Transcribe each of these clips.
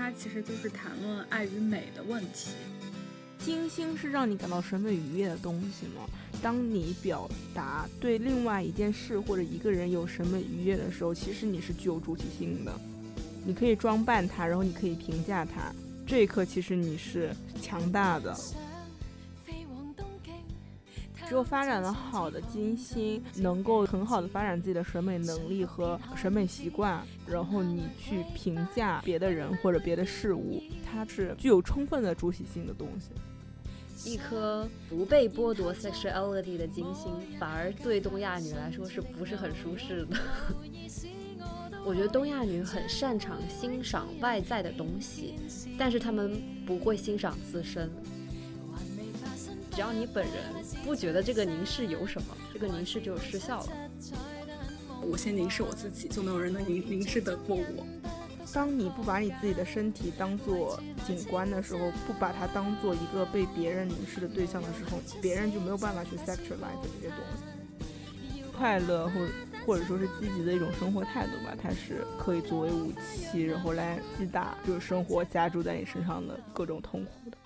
它其实就是谈论爱与美的问题。金星是让你感到审美愉悦的东西吗？当你表达对另外一件事或者一个人有审美愉悦的时候，其实你是具有主体性的。你可以装扮它，然后你可以评价它。这一刻，其实你是强大的。只有发展的好的金星，能够很好的发展自己的审美能力和审美习惯，然后你去评价别的人或者别的事物，它是具有充分的主体性的东西。一颗不被剥夺 sexuality 的金星，反而对东亚女来说是不是很舒适的？我觉得东亚女很擅长欣赏外在的东西，但是她们不会欣赏自身。只要你本人不觉得这个凝视有什么，这个凝视就失效了。我先凝视我自己，就没有人能凝凝视得过我。当你不把你自己的身体当做景观的时候，不把它当做一个被别人凝视的对象的时候，别人就没有办法去 sexualize 这些东西。快乐或者或者说是积极的一种生活态度吧，它是可以作为武器，然后来击打就是生活加注在你身上的各种痛苦的。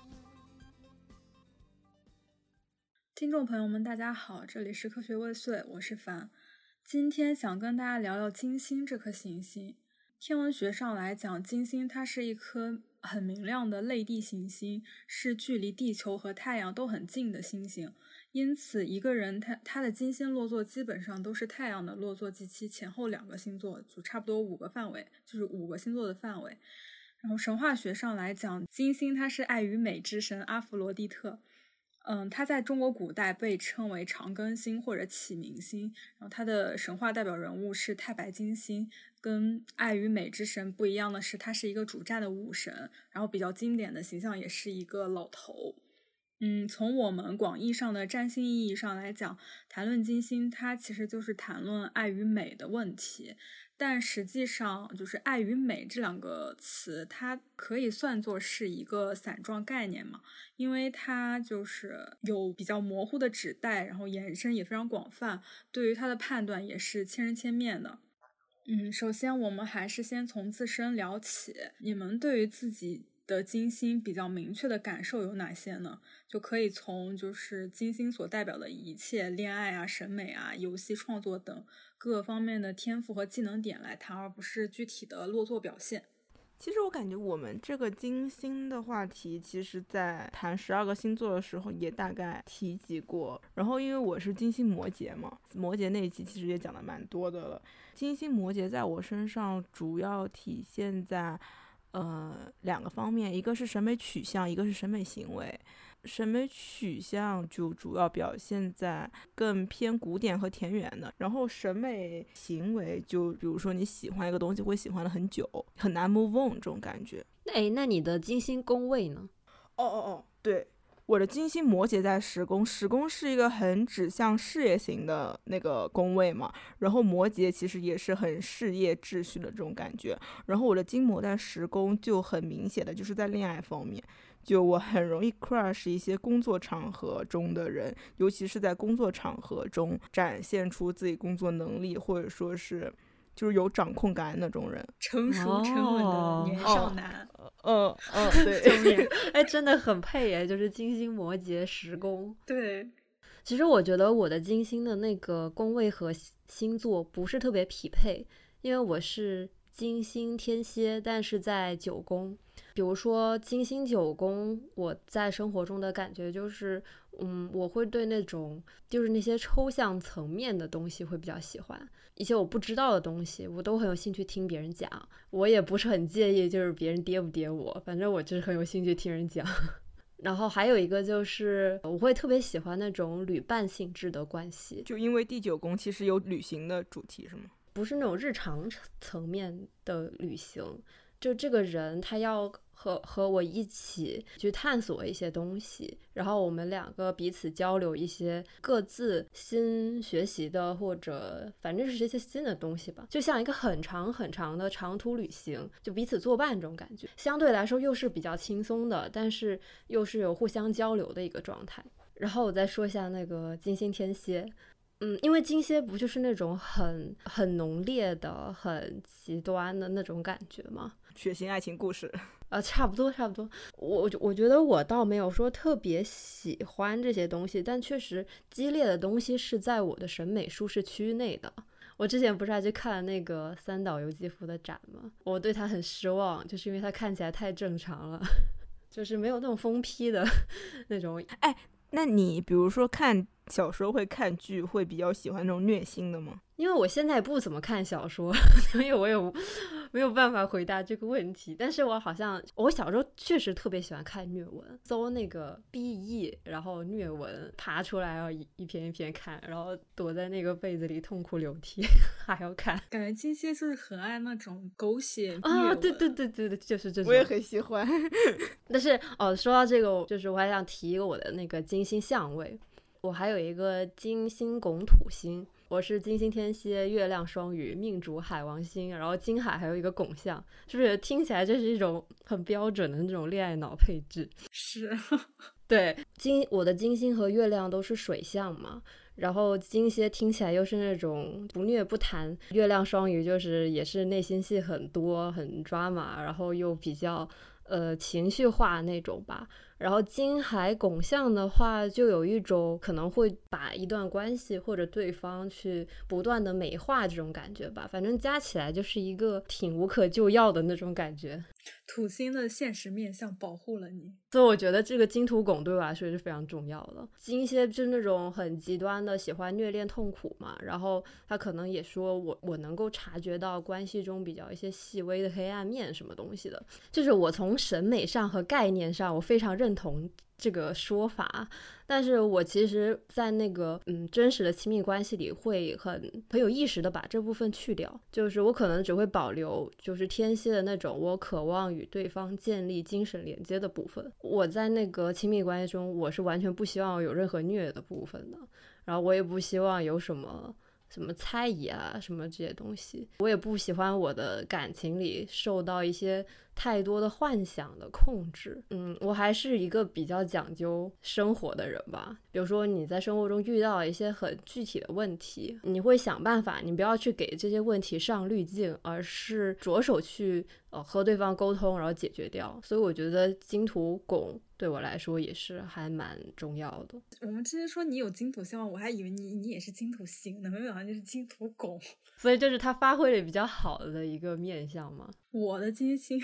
听众朋友们，大家好，这里是科学未遂，我是凡。今天想跟大家聊聊金星这颗行星。天文学上来讲，金星它是一颗很明亮的类地行星，是距离地球和太阳都很近的星星。因此，一个人他他的金星落座基本上都是太阳的落座及其前后两个星座，就差不多五个范围，就是五个星座的范围。然后神话学上来讲，金星它是爱与美之神阿弗罗狄特。嗯，它在中国古代被称为长庚星或者启明星，然后它的神话代表人物是太白金星。跟爱与美之神不一样的是，他是一个主战的武神，然后比较经典的形象也是一个老头。嗯，从我们广义上的占星意义上来讲，谈论金星，它其实就是谈论爱与美的问题。但实际上，就是“爱”与“美”这两个词，它可以算作是一个散状概念嘛？因为它就是有比较模糊的指代，然后延伸也非常广泛，对于它的判断也是千人千面的。嗯，首先我们还是先从自身聊起。你们对于自己的金星比较明确的感受有哪些呢？就可以从就是金星所代表的一切，恋爱啊、审美啊、游戏创作等。各个方面的天赋和技能点来谈，而不是具体的落座表现。其实我感觉我们这个金星的话题，其实在谈十二个星座的时候也大概提及过。然后因为我是金星摩羯嘛，摩羯那一期其实也讲的蛮多的了。金星摩羯在我身上主要体现在呃两个方面，一个是审美取向，一个是审美行为。审美取向就主要表现在更偏古典和田园的，然后审美行为就比如说你喜欢一个东西会喜欢了很久，很难 move on 这种感觉。哎，那你的金星宫位呢？哦哦哦，对，我的金星摩羯在十宫，十宫是一个很指向事业型的那个宫位嘛，然后摩羯其实也是很事业秩序的这种感觉，然后我的金摩在十宫就很明显的就是在恋爱方面。就我很容易 crush 一些工作场合中的人，尤其是在工作场合中展现出自己工作能力，或者说是就是有掌控感那种人，成熟沉稳的年少男。嗯嗯，对，哎，真的很配耶，就是金星摩羯十宫。对，其实我觉得我的金星的那个宫位和星座不是特别匹配，因为我是金星天蝎，但是在九宫。比如说金星九宫，我在生活中的感觉就是，嗯，我会对那种就是那些抽象层面的东西会比较喜欢，一些我不知道的东西，我都很有兴趣听别人讲。我也不是很介意，就是别人跌不跌我，反正我就是很有兴趣听人讲。然后还有一个就是，我会特别喜欢那种旅伴性质的关系，就因为第九宫其实有旅行的主题，是吗？不是那种日常层面的旅行，就这个人他要。和和我一起去探索一些东西，然后我们两个彼此交流一些各自新学习的，或者反正是这些新的东西吧，就像一个很长很长的长途旅行，就彼此作伴这种感觉，相对来说又是比较轻松的，但是又是有互相交流的一个状态。然后我再说一下那个金星天蝎，嗯，因为金蝎不就是那种很很浓烈的、很极端的那种感觉吗？血腥爱情故事，呃，差不多差不多。我我觉得我倒没有说特别喜欢这些东西，但确实激烈的东西是在我的审美舒适区内的。我之前不是还去看了那个三岛由纪夫的展吗？我对他很失望，就是因为他看起来太正常了，就是没有那种疯批的 那种。哎，那你比如说看小说会看剧，会比较喜欢那种虐心的吗？因为我现在不怎么看小说，所以我也没有办法回答这个问题。但是我好像我小时候确实特别喜欢看虐文，搜那个 B E，然后虐文爬出来，然后一一篇一篇看，然后躲在那个被子里痛哭流涕，还要看。感觉金星就是很爱那种狗血啊，对对对对对，就是这种。我也很喜欢。但是哦，说到这个，就是我还想提一个我的那个金星相位，我还有一个金星拱土星。我是金星天蝎，月亮双鱼，命主海王星，然后金海还有一个拱象，是不是听起来就是一种很标准的那种恋爱脑配置？是，对，金我的金星和月亮都是水象嘛，然后金蝎听起来又是那种不虐不谈，月亮双鱼就是也是内心戏很多，很抓马，然后又比较呃情绪化那种吧。然后金海拱象的话，就有一种可能会把一段关系或者对方去不断的美化这种感觉吧，反正加起来就是一个挺无可救药的那种感觉。土星的现实面相保护了你，所以我觉得这个金土拱对我来说是非常重要的。金蝎就是那种很极端的喜欢虐恋痛苦嘛，然后他可能也说我我能够察觉到关系中比较一些细微的黑暗面什么东西的，就是我从审美上和概念上我非常认同。这个说法，但是我其实，在那个嗯真实的亲密关系里，会很很有意识的把这部分去掉，就是我可能只会保留，就是天蝎的那种我渴望与对方建立精神连接的部分。我在那个亲密关系中，我是完全不希望有任何虐的部分的，然后我也不希望有什么。什么猜疑啊，什么这些东西，我也不喜欢我的感情里受到一些太多的幻想的控制。嗯，我还是一个比较讲究生活的人吧。比如说你在生活中遇到一些很具体的问题，你会想办法，你不要去给这些问题上滤镜，而是着手去呃和对方沟通，然后解决掉。所以我觉得金土拱。对我来说也是还蛮重要的。我们之前说你有金土星，我还以为你你也是金土星呢，没想到就是金土拱，所以就是它发挥的比较好的一个面相嘛。我的金星，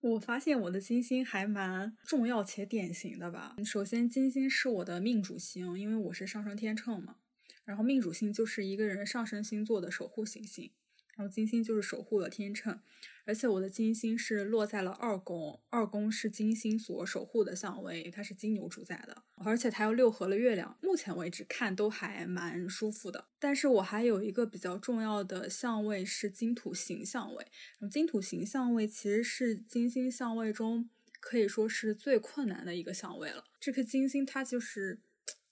我发现我的金星还蛮重要且典型的吧。首先，金星是我的命主星，因为我是上升天秤嘛。然后命主星就是一个人上升星座的守护行星，然后金星就是守护了天秤。而且我的金星是落在了二宫，二宫是金星所守护的相位，它是金牛主宰的，而且它又六合了月亮。目前为止看都还蛮舒服的。但是我还有一个比较重要的相位是金土形相位，金土形相位其实是金星相位中可以说是最困难的一个相位了。这颗金星它就是。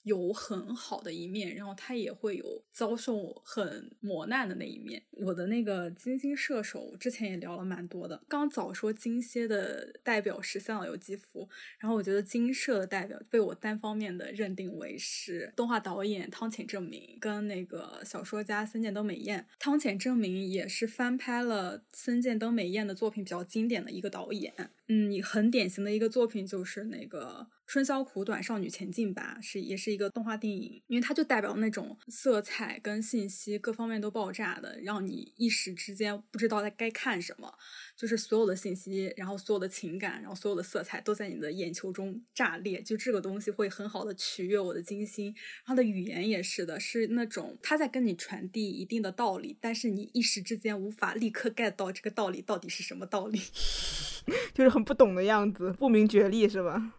有很好的一面，然后他也会有遭受很磨难的那一面。我的那个金星射手之前也聊了蛮多的。刚早说金蝎的代表是三岛由纪夫，然后我觉得金射的代表被我单方面的认定为是动画导演汤浅证明跟那个小说家森见登美彦。汤浅证明也是翻拍了森见登美彦的作品比较经典的一个导演。嗯，很典型的一个作品就是那个。春宵苦短，少女前进吧，是也是一个动画电影，因为它就代表那种色彩跟信息各方面都爆炸的，让你一时之间不知道在该看什么，就是所有的信息，然后所有的情感，然后所有的色彩都在你的眼球中炸裂，就这个东西会很好的取悦我的金星。它的语言也是的，是那种他在跟你传递一定的道理，但是你一时之间无法立刻 get 到这个道理到底是什么道理，就是很不懂的样子，不明觉厉是吧？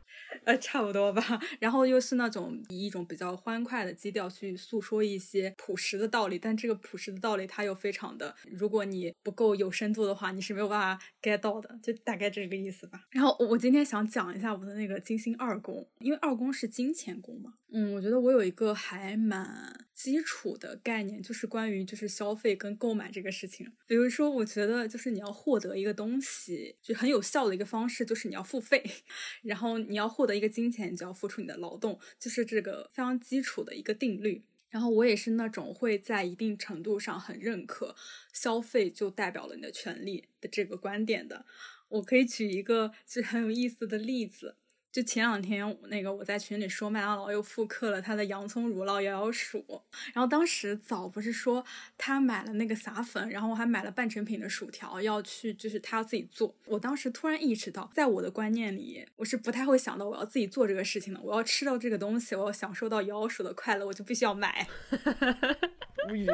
呃，差不多吧。然后又是那种以一种比较欢快的基调去诉说一些朴实的道理，但这个朴实的道理它又非常的，如果你不够有深度的话，你是没有办法 get 到的，就大概这个意思吧。然后我今天想讲一下我的那个金星二宫，因为二宫是金钱宫嘛。嗯，我觉得我有一个还蛮基础的概念，就是关于就是消费跟购买这个事情。比如说，我觉得就是你要获得一个东西，就很有效的一个方式，就是你要付费，然后你要获得一个金钱，你就要付出你的劳动，就是这个非常基础的一个定律。然后我也是那种会在一定程度上很认可消费就代表了你的权利的这个观点的。我可以举一个就很有意思的例子。就前两天那个我在群里说麦当劳又复刻了他的洋葱乳酪摇摇薯，然后当时早不是说他买了那个撒粉，然后我还买了半成品的薯条要去，就是他要自己做。我当时突然意识到，在我的观念里，我是不太会想到我要自己做这个事情的。我要吃到这个东西，我要享受到摇摇薯的快乐，我就必须要买。无语。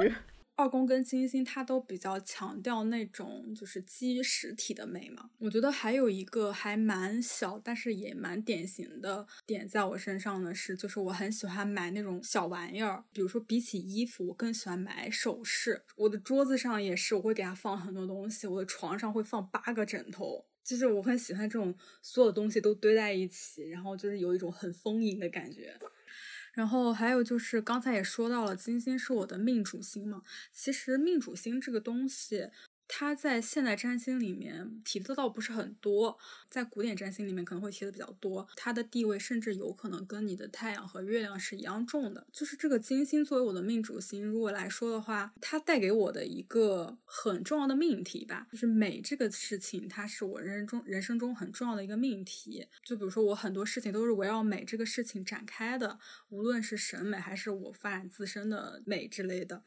二宫跟金星，它都比较强调那种就是基于实体的美嘛。我觉得还有一个还蛮小，但是也蛮典型的点在我身上的，是就是我很喜欢买那种小玩意儿，比如说比起衣服，我更喜欢买首饰。我的桌子上也是，我会给它放很多东西。我的床上会放八个枕头，就是我很喜欢这种所有东西都堆在一起，然后就是有一种很丰盈的感觉。然后还有就是刚才也说到了，金星是我的命主星嘛。其实命主星这个东西。它在现代占星里面提的倒不是很多，在古典占星里面可能会提的比较多。它的地位甚至有可能跟你的太阳和月亮是一样重的。就是这个金星作为我的命主星，如果来说的话，它带给我的一个很重要的命题吧，就是美这个事情，它是我人生中人生中很重要的一个命题。就比如说我很多事情都是围绕美这个事情展开的，无论是审美还是我发展自身的美之类的。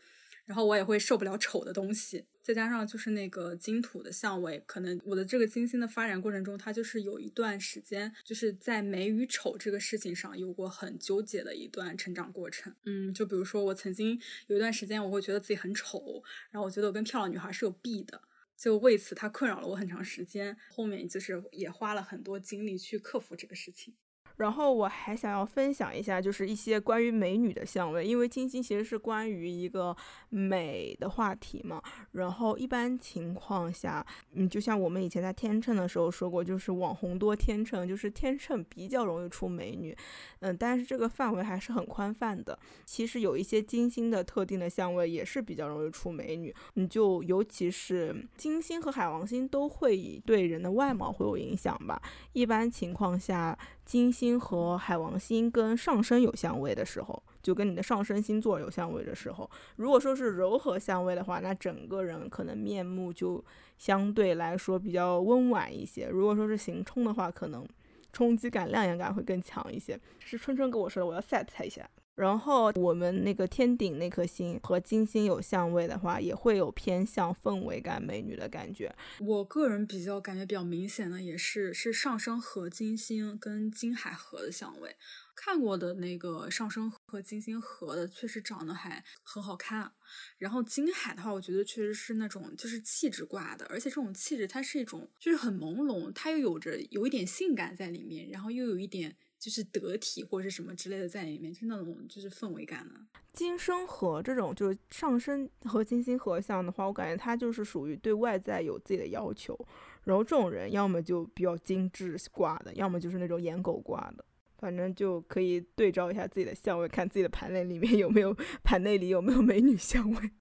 然后我也会受不了丑的东西，再加上就是那个金土的相位，可能我的这个金星的发展过程中，它就是有一段时间，就是在美与丑这个事情上有过很纠结的一段成长过程。嗯，就比如说我曾经有一段时间，我会觉得自己很丑，然后我觉得我跟漂亮女孩是有弊的，就为此它困扰了我很长时间。后面就是也花了很多精力去克服这个事情。然后我还想要分享一下，就是一些关于美女的相位，因为金星其实是关于一个美的话题嘛。然后一般情况下，嗯，就像我们以前在天秤的时候说过，就是网红多天秤，就是天秤比较容易出美女。嗯，但是这个范围还是很宽泛的。其实有一些金星的特定的相位也是比较容易出美女。你就尤其是金星和海王星都会对人的外貌会有影响吧。一般情况下。金星和海王星跟上升有相位的时候，就跟你的上升星座有相位的时候，如果说是柔和相位的话，那整个人可能面目就相对来说比较温婉一些。如果说是行冲的话，可能冲击感、亮眼感会更强一些。是春春跟我说的，我要 set 他一下。然后我们那个天顶那颗星和金星有相位的话，也会有偏向氛围感、美女的感觉。我个人比较感觉比较明显的，也是是上升和金星跟金海合的相位。看过的那个上升和金星合的，确实长得还很好看。然后金海的话，我觉得确实是那种就是气质挂的，而且这种气质它是一种就是很朦胧，它又有着有一点性感在里面，然后又有一点。就是得体或者是什么之类的在里面，就那种就是氛围感的。金生合这种就是上升和金星合相的话，我感觉他就是属于对外在有自己的要求。然后这种人要么就比较精致挂的，要么就是那种颜狗挂的。反正就可以对照一下自己的相位，看自己的盘内里面有没有盘内里有没有美女相位。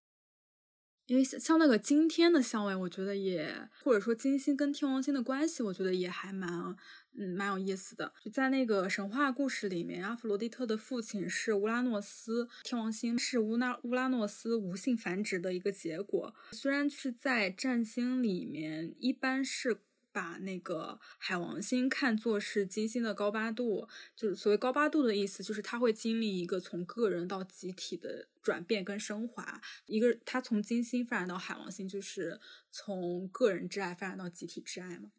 因为像像那个今天的相位，我觉得也或者说金星跟天王星的关系，我觉得也还蛮。嗯，蛮有意思的。就在那个神话故事里面，阿弗罗狄特的父亲是乌拉诺斯，天王星是乌拉乌拉诺斯无性繁殖的一个结果。虽然是在占星里面，一般是把那个海王星看作是金星的高八度，就是所谓高八度的意思，就是它会经历一个从个人到集体的转变跟升华。一个它从金星发展到海王星，就是从个人之爱发展到集体之爱嘛。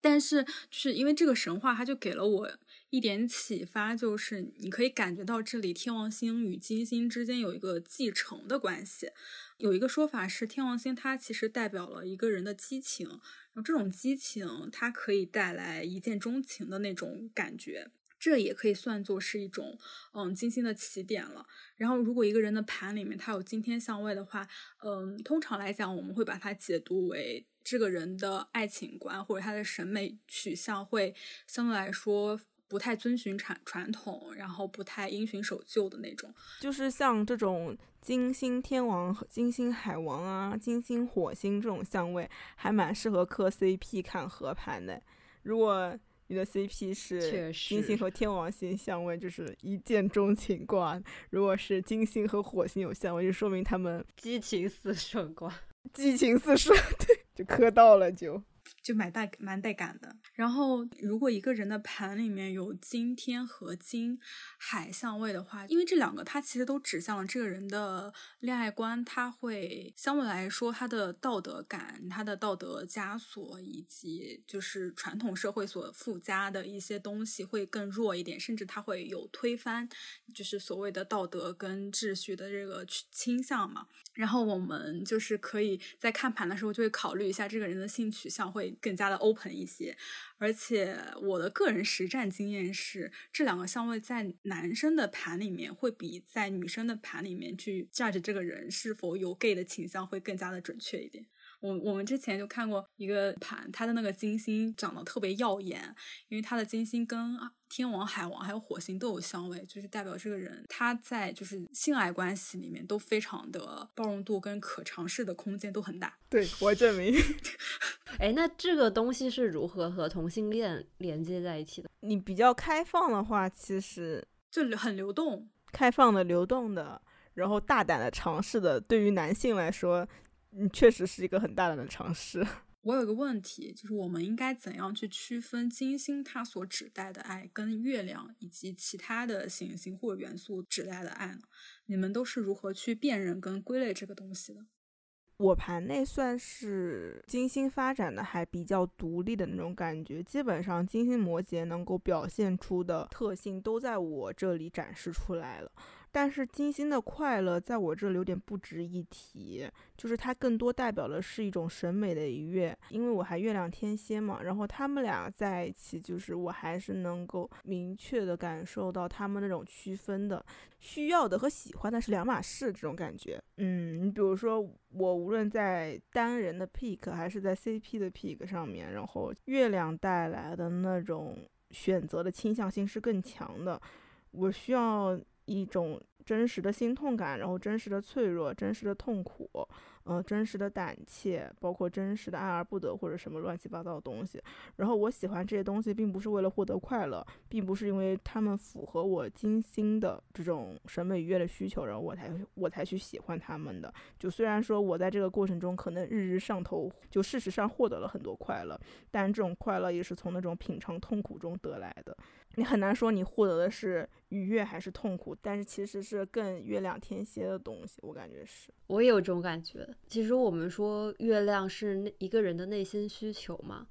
但是，就是因为这个神话，它就给了我一点启发，就是你可以感觉到这里天王星与金星之间有一个继承的关系。有一个说法是，天王星它其实代表了一个人的激情，然后这种激情它可以带来一见钟情的那种感觉，这也可以算作是一种嗯金星的起点了。然后，如果一个人的盘里面它有金天相位的话，嗯，通常来讲我们会把它解读为。这个人的爱情观或者他的审美取向会相对来说不太遵循传传统，然后不太因循守旧的那种。就是像这种金星天王、金星海王啊、金星火星这种相位，还蛮适合磕 CP 看合盘的。如果你的 CP 是金星和天王星相位，就是一见钟情挂；如果是金星和火星有相位，就说明他们激情四射挂。激情四射，对。就磕到了，就就蛮带蛮带感的。然后，如果一个人的盘里面有金天和金海相位的话，因为这两个它其实都指向了这个人的恋爱观，他会相对来说他的道德感、他的道德枷锁以及就是传统社会所附加的一些东西会更弱一点，甚至他会有推翻，就是所谓的道德跟秩序的这个倾向嘛。然后我们就是可以在看盘的时候就会考虑一下这个人的性取向会更加的 open 一些，而且我的个人实战经验是，这两个相位在男生的盘里面会比在女生的盘里面去 judge 这个人是否有 gay 的倾向会更加的准确一点。我我们之前就看过一个盘，它的那个金星长得特别耀眼，因为它的金星跟天王、海王还有火星都有相位，就是代表这个人他在就是性爱关系里面都非常的包容度跟可尝试的空间都很大。对我证明。哎，那这个东西是如何和同性恋连接在一起的？你比较开放的话，其实就很流动，开放的、流动的，然后大胆的尝试的，对于男性来说。嗯，确实是一个很大胆的尝试。我有个问题，就是我们应该怎样去区分金星它所指代的爱，跟月亮以及其他的行星或元素指代的爱呢？你们都是如何去辨认跟归类这个东西的？我盘内算是金星发展的还比较独立的那种感觉，基本上金星摩羯能够表现出的特性都在我这里展示出来了。但是金星的快乐在我这里有点不值一提，就是它更多代表的是一种审美的愉悦，因为我还月亮天蝎嘛，然后他们俩在一起，就是我还是能够明确的感受到他们那种区分的，需要的和喜欢的是两码事这种感觉。嗯，你比如说我无论在单人的 pick 还是在 CP 的 pick 上面，然后月亮带来的那种选择的倾向性是更强的，我需要。一种真实的心痛感，然后真实的脆弱，真实的痛苦。呃，真实的胆怯，包括真实的爱而不得或者什么乱七八糟的东西。然后我喜欢这些东西，并不是为了获得快乐，并不是因为他们符合我精心的这种审美愉悦的需求，然后我才我才去喜欢他们的。就虽然说我在这个过程中可能日日上头，就事实上获得了很多快乐，但这种快乐也是从那种品尝痛苦中得来的。你很难说你获得的是愉悦还是痛苦，但是其实是更月亮天蝎的东西，我感觉是。我也有这种感觉。其实我们说月亮是一个人的内心需求嘛，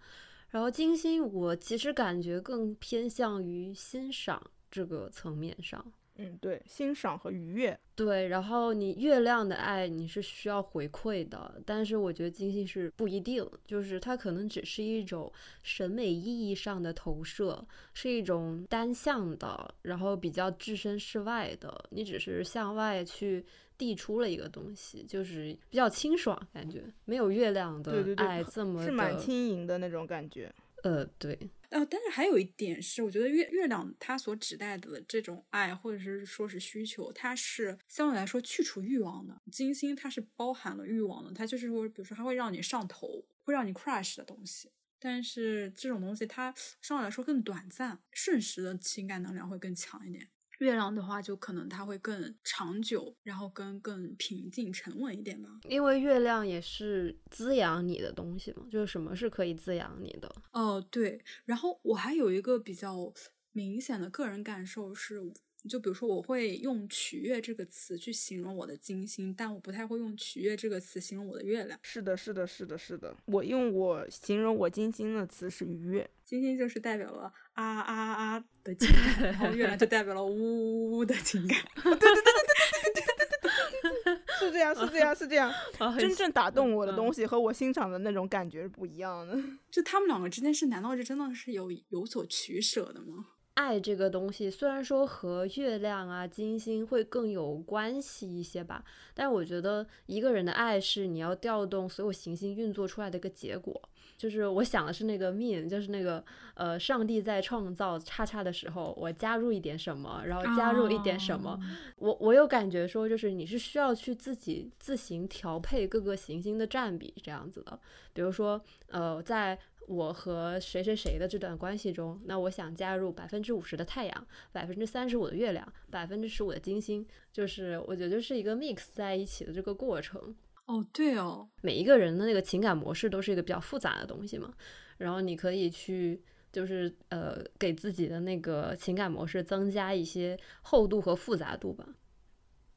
然后金星我其实感觉更偏向于欣赏这个层面上。嗯，对，欣赏和愉悦。对，然后你月亮的爱你是需要回馈的，但是我觉得金星是不一定，就是它可能只是一种审美意义上的投射，是一种单向的，然后比较置身事外的，你只是向外去。递出了一个东西，就是比较清爽，感觉没有月亮的爱这么是蛮轻盈的那种感觉。呃，对。呃，但是还有一点是，我觉得月月亮它所指代的这种爱，或者是说是需求，它是相对来说去除欲望的。金星它是包含了欲望的，它就是说，比如说它会让你上头，会让你 crush 的东西。但是这种东西它相对来说更短暂，瞬时的情感能量会更强一点。月亮的话，就可能它会更长久，然后更更平静沉稳一点吧。因为月亮也是滋养你的东西嘛，就是什么是可以滋养你的？哦，对。然后我还有一个比较明显的个人感受是。就比如说，我会用“取悦”这个词去形容我的金星，但我不太会用“取悦”这个词形容我的月亮。是的，是的，是的，是的。我用我形容我金星的词是愉悦，金星就是代表了啊啊啊 的情感，然后月亮就代表了呜呜呜的情感。对对对对对对对对对对，是这样，是这样，是这样。真正打动我的东西和我欣赏的那种感觉是不一样的。就他们两个之间是，难道是真的是有有所取舍的吗？爱这个东西，虽然说和月亮啊、金星会更有关系一些吧，但我觉得一个人的爱是你要调动所有行星运作出来的一个结果。就是我想的是那个 mean，就是那个呃，上帝在创造叉叉的时候，我加入一点什么，然后加入一点什么。我我有感觉说，就是你是需要去自己自行调配各个行星的占比这样子的。比如说呃，在我和谁谁谁的这段关系中，那我想加入百分之五十的太阳，百分之三十五的月亮，百分之十五的金星，就是我觉得就是一个 mix 在一起的这个过程。哦，对哦，每一个人的那个情感模式都是一个比较复杂的东西嘛，然后你可以去就是呃给自己的那个情感模式增加一些厚度和复杂度吧。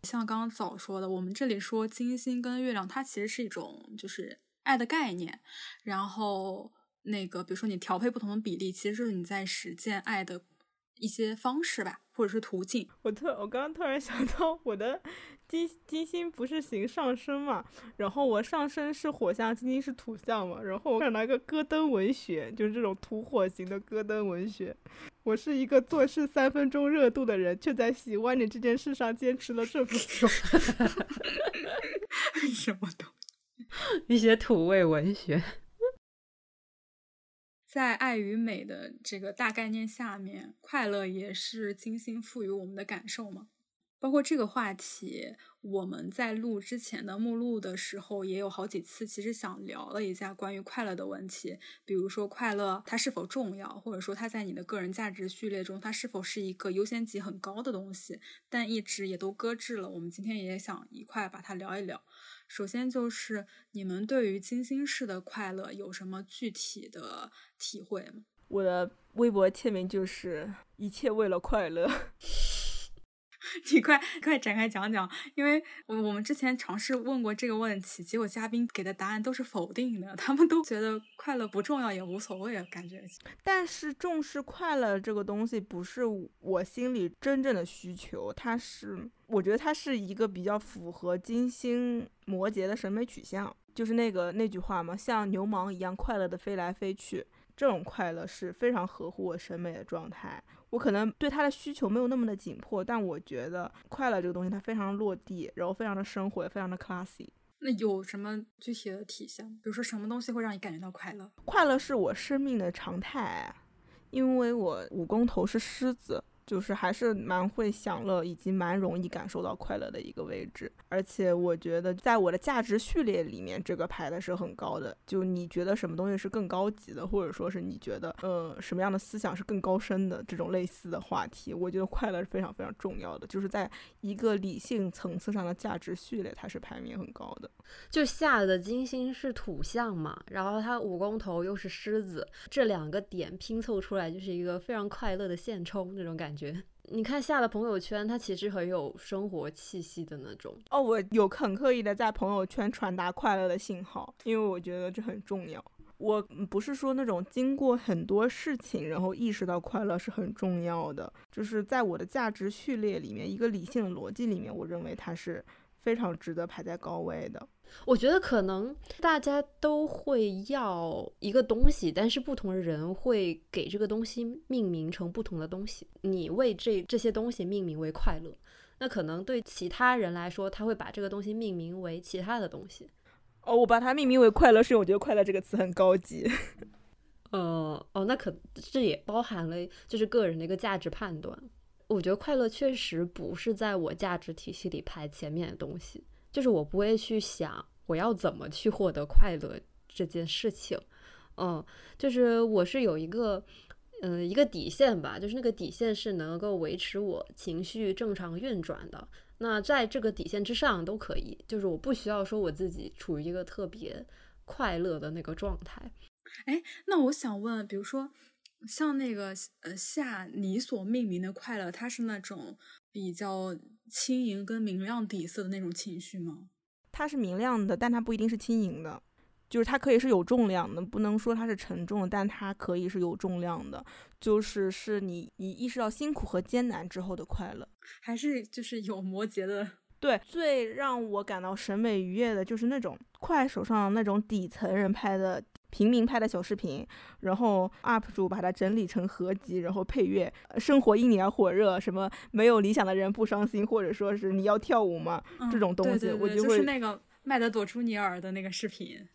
像刚刚早说的，我们这里说金星跟月亮，它其实是一种就是爱的概念，然后那个比如说你调配不同的比例，其实就是你在实践爱的一些方式吧，或者是途径。我特我刚刚突然想到，我的金金星不是行上升嘛，然后我上升是火象，金星是土象嘛，然后我看到一个戈登文学，就是这种土火型的戈登文学。我是一个做事三分钟热度的人，却在喜欢你这件事上坚持了这么久。什么都 一些土味文学。在爱与美的这个大概念下面，快乐也是精心赋予我们的感受吗？包括这个话题，我们在录之前的目录的时候，也有好几次其实想聊了一下关于快乐的问题，比如说快乐它是否重要，或者说它在你的个人价值序列中，它是否是一个优先级很高的东西，但一直也都搁置了。我们今天也想一块把它聊一聊。首先就是你们对于金星式的快乐有什么具体的体会吗？我的微博签名就是一切为了快乐。你快快展开讲讲，因为我我们之前尝试问过这个问题，结果嘉宾给的答案都是否定的，他们都觉得快乐不重要也无所谓啊，感觉。但是重视快乐这个东西不是我心里真正的需求，它是我觉得它是一个比较符合金星摩羯的审美取向，就是那个那句话嘛，像牛虻一样快乐的飞来飞去，这种快乐是非常合乎我审美的状态。我可能对他的需求没有那么的紧迫，但我觉得快乐这个东西它非常落地，然后非常的生活，也非常的 classy。那有什么具体的体现？比如说什么东西会让你感觉到快乐？快乐是我生命的常态，因为我五宫头是狮子。就是还是蛮会享乐，以及蛮容易感受到快乐的一个位置，而且我觉得在我的价值序列里面，这个排的是很高的。就你觉得什么东西是更高级的，或者说是你觉得呃什么样的思想是更高深的这种类似的话题，我觉得快乐是非常非常重要的。就是在一个理性层次上的价值序列，它是排名很高的。就下的金星是土象嘛，然后它五宫头又是狮子，这两个点拼凑出来就是一个非常快乐的现充那种感觉。觉，你看下了朋友圈，它其实很有生活气息的那种。哦，我有很刻意的在朋友圈传达快乐的信号，因为我觉得这很重要。我不是说那种经过很多事情，然后意识到快乐是很重要的，就是在我的价值序列里面，一个理性的逻辑里面，我认为它是非常值得排在高位的。我觉得可能大家都会要一个东西，但是不同的人会给这个东西命名成不同的东西。你为这这些东西命名为快乐，那可能对其他人来说，他会把这个东西命名为其他的东西。哦，我把它命名为快乐，是因为我觉得“快乐”这个词很高级。呃，哦，那可这也包含了就是个人的一个价值判断。我觉得快乐确实不是在我价值体系里排前面的东西。就是我不会去想我要怎么去获得快乐这件事情，嗯，就是我是有一个，嗯，一个底线吧，就是那个底线是能够维持我情绪正常运转的。那在这个底线之上都可以，就是我不需要说我自己处于一个特别快乐的那个状态。哎，那我想问，比如说像那个呃夏你所命名的快乐，它是那种比较。轻盈跟明亮底色的那种情绪吗？它是明亮的，但它不一定是轻盈的，就是它可以是有重量的，不能说它是沉重的，但它可以是有重量的，就是是你你意识到辛苦和艰难之后的快乐，还是就是有摩羯的。对，最让我感到审美愉悦的就是那种快手上那种底层人拍的。平民拍的小视频，然后 UP 主把它整理成合集，然后配乐，生活因你而火热，什么没有理想的人不伤心，或者说是你要跳舞吗？这种东西，我就会。就是那个麦德朵朱尼尔的那个视频，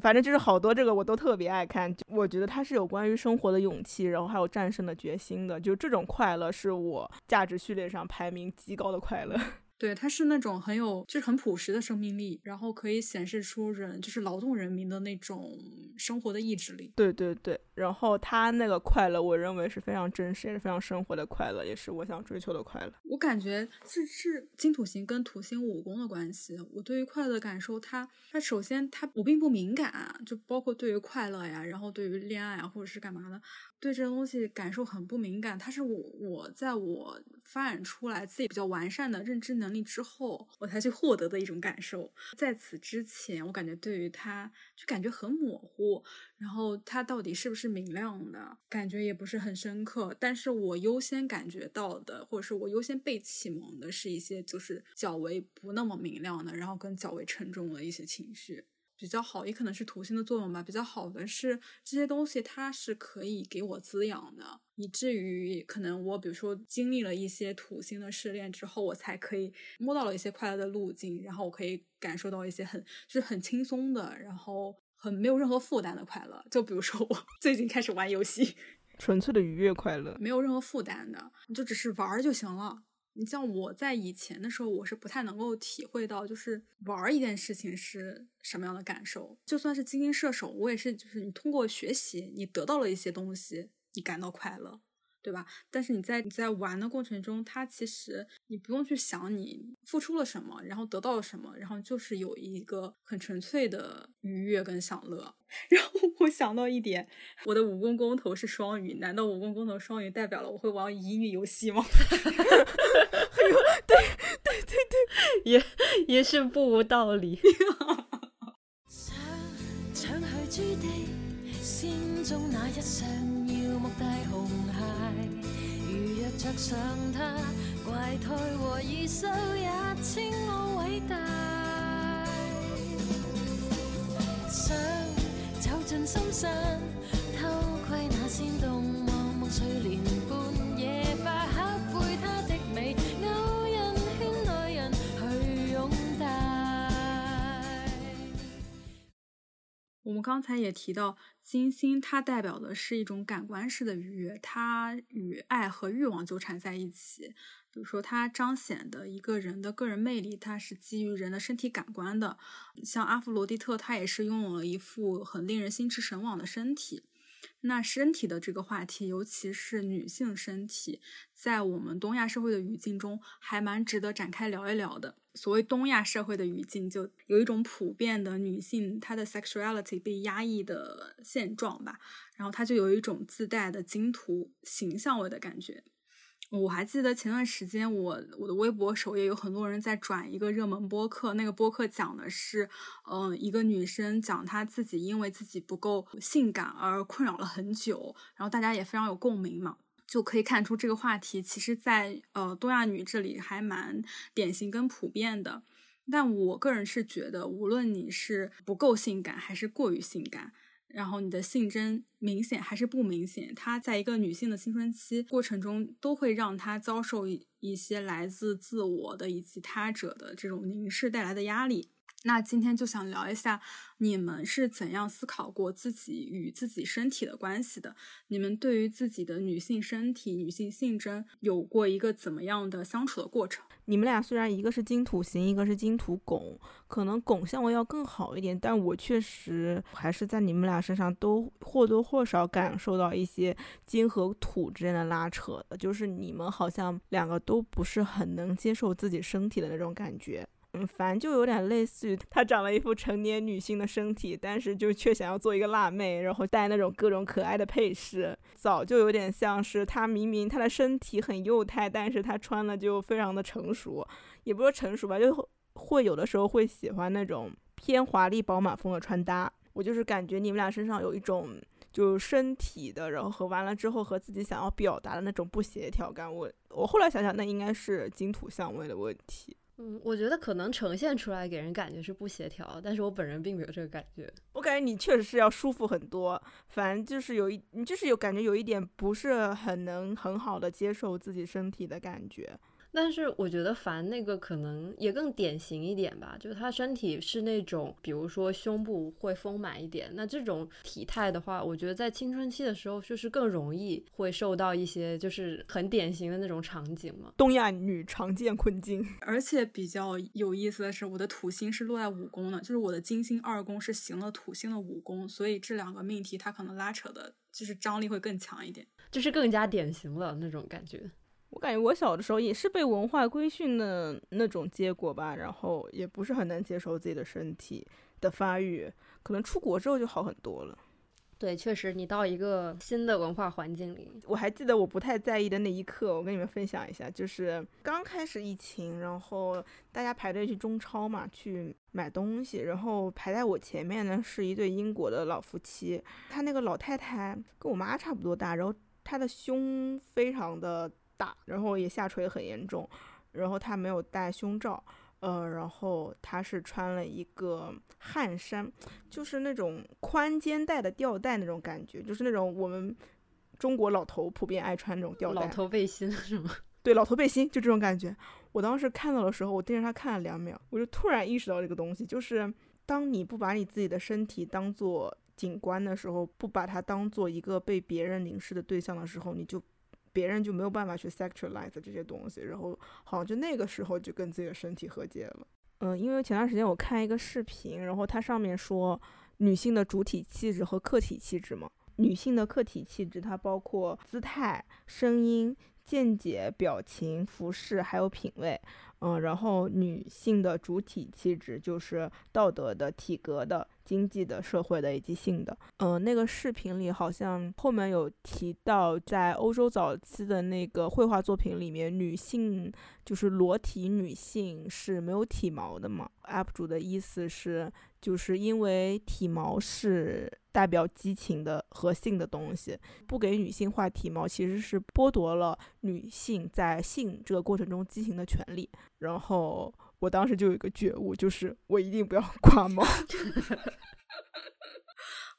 反正就是好多这个我都特别爱看。我觉得它是有关于生活的勇气，然后还有战胜的决心的。就这种快乐是我价值序列上排名极高的快乐。对，它是那种很有，就是很朴实的生命力，然后可以显示出人就是劳动人民的那种生活的意志力。对对对，然后他那个快乐，我认为是非常真实，也是非常生活的快乐，也是我想追求的快乐。我感觉是是金土星跟土星五宫的关系。我对于快乐的感受，它它首先它我并不敏感，就包括对于快乐呀，然后对于恋爱啊，或者是干嘛的。对这些东西感受很不敏感，它是我我在我发展出来自己比较完善的认知能能力之后，我才去获得的一种感受。在此之前，我感觉对于它就感觉很模糊，然后它到底是不是明亮的，感觉也不是很深刻。但是我优先感觉到的，或者是我优先被启蒙的，是一些就是较为不那么明亮的，然后跟较为沉重的一些情绪。比较好，也可能是土星的作用吧。比较好的是这些东西，它是可以给我滋养的，以至于可能我比如说经历了一些土星的试炼之后，我才可以摸到了一些快乐的路径，然后我可以感受到一些很就是很轻松的，然后很没有任何负担的快乐。就比如说我 最近开始玩游戏，纯粹的愉悦快乐，没有任何负担的，你就只是玩就行了。你像我在以前的时候，我是不太能够体会到，就是玩一件事情是什么样的感受。就算是精英射手，我也是，就是你通过学习，你得到了一些东西，你感到快乐。对吧？但是你在你在玩的过程中，它其实你不用去想你付出了什么，然后得到了什么，然后就是有一个很纯粹的愉悦跟享乐。然后我想到一点，我的武功公头是双鱼，难道武功公头双鱼代表了我会玩乙女游戏吗？对对对对，也也是不无道理。心中那一双耀目大红鞋着上他，怪胎和异兽也称我伟大。想走进深山，偷窥那仙动，望梦睡莲般我们刚才也提到。金星它代表的是一种感官式的愉悦，它与爱和欲望纠缠在一起。比如说，它彰显的一个人的个人魅力，它是基于人的身体感官的。像阿弗罗狄特，他也是拥有了一副很令人心驰神往的身体。那身体的这个话题，尤其是女性身体，在我们东亚社会的语境中，还蛮值得展开聊一聊的。所谓东亚社会的语境，就有一种普遍的女性她的 sexuality 被压抑的现状吧，然后她就有一种自带的金图形象味的感觉。我还记得前段时间，我我的微博首页有很多人在转一个热门播客，那个播客讲的是，嗯，一个女生讲她自己因为自己不够性感而困扰了很久，然后大家也非常有共鸣嘛，就可以看出这个话题其实，在呃东亚女这里还蛮典型跟普遍的。但我个人是觉得，无论你是不够性感还是过于性感。然后你的性征明显还是不明显，它在一个女性的青春期过程中，都会让她遭受一一些来自自我的以及他者的这种凝视带来的压力。那今天就想聊一下，你们是怎样思考过自己与自己身体的关系的？你们对于自己的女性身体、女性性征有过一个怎么样的相处的过程？你们俩虽然一个是金土型，一个是金土拱，可能拱相位要更好一点，但我确实还是在你们俩身上都或多或少感受到一些金和土之间的拉扯的，就是你们好像两个都不是很能接受自己身体的那种感觉。嗯，反正就有点类似于她长了一副成年女性的身体，但是就却想要做一个辣妹，然后戴那种各种可爱的配饰，早就有点像是她明明她的身体很幼态，但是她穿了就非常的成熟，也不说成熟吧，就会有的时候会喜欢那种偏华丽饱满风的穿搭。我就是感觉你们俩身上有一种就身体的，然后和完了之后和自己想要表达的那种不协调感。我我后来想想，那应该是金土相位的问题。嗯，我觉得可能呈现出来给人感觉是不协调，但是我本人并没有这个感觉。我感觉你确实是要舒服很多，反正就是有一，你就是有感觉有一点不是很能很好的接受自己身体的感觉。但是我觉得凡那个可能也更典型一点吧，就是他身体是那种，比如说胸部会丰满一点，那这种体态的话，我觉得在青春期的时候就是更容易会受到一些就是很典型的那种场景嘛。东亚女常见困境，而且比较有意思的是，我的土星是落在五宫的，就是我的金星二宫是行了土星的五宫，所以这两个命题它可能拉扯的就是张力会更强一点，就是更加典型了那种感觉。我感觉我小的时候也是被文化规训的那种结果吧，然后也不是很难接受自己的身体的发育，可能出国之后就好很多了。对，确实，你到一个新的文化环境里，我还记得我不太在意的那一刻，我跟你们分享一下，就是刚开始疫情，然后大家排队去中超嘛，去买东西，然后排在我前面呢是一对英国的老夫妻，他那个老太太跟我妈差不多大，然后她的胸非常的。大，然后也下垂很严重，然后他没有戴胸罩，呃，然后他是穿了一个汗衫，就是那种宽肩带的吊带那种感觉，就是那种我们中国老头普遍爱穿那种吊带。老头背心是吗？对，老头背心就这种感觉。我当时看到的时候，我盯着他看了两秒，我就突然意识到这个东西，就是当你不把你自己的身体当做景观的时候，不把它当做一个被别人凝视的对象的时候，你就。别人就没有办法去 sexualize 这些东西，然后好像就那个时候就跟自己的身体和解了。嗯，因为前段时间我看一个视频，然后它上面说女性的主体气质和客体气质嘛，女性的客体气质它包括姿态、声音、见解、表情、服饰还有品味。嗯，然后女性的主体气质就是道德的、体格的、经济的、社会的以及性的。嗯，那个视频里好像后面有提到，在欧洲早期的那个绘画作品里面，女性就是裸体女性是没有体毛的嘛。UP 主的意思是。就是因为体毛是代表激情的和性的东西，不给女性画体毛，其实是剥夺了女性在性这个过程中激情的权利。然后我当时就有一个觉悟，就是我一定不要刮毛。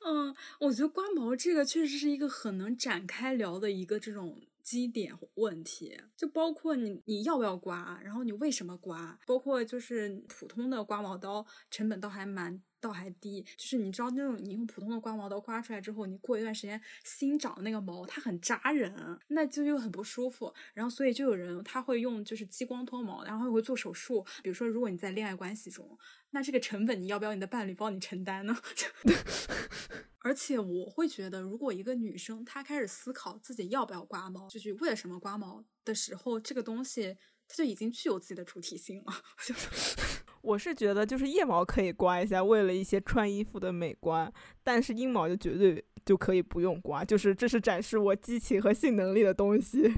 嗯，我觉得刮毛这个确实是一个很能展开聊的一个这种。基点问题。就包括你你要不要刮，然后你为什么刮，包括就是普通的刮毛刀成本倒还蛮倒还低，就是你知道那种你用普通的刮毛刀刮出来之后，你过一段时间新长的那个毛它很扎人，那就又很不舒服，然后所以就有人他会用就是激光脱毛，然后又会做手术，比如说如果你在恋爱关系中，那这个成本你要不要你的伴侣帮你承担呢？而且我会觉得，如果一个女生她开始思考自己要不要刮毛，就是为了什么刮毛的时候，这个东西它就已经具有自己的主体性了。就是我是觉得，就是腋毛可以刮一下，为了一些穿衣服的美观，但是阴毛就绝对就可以不用刮，就是这是展示我激情和性能力的东西。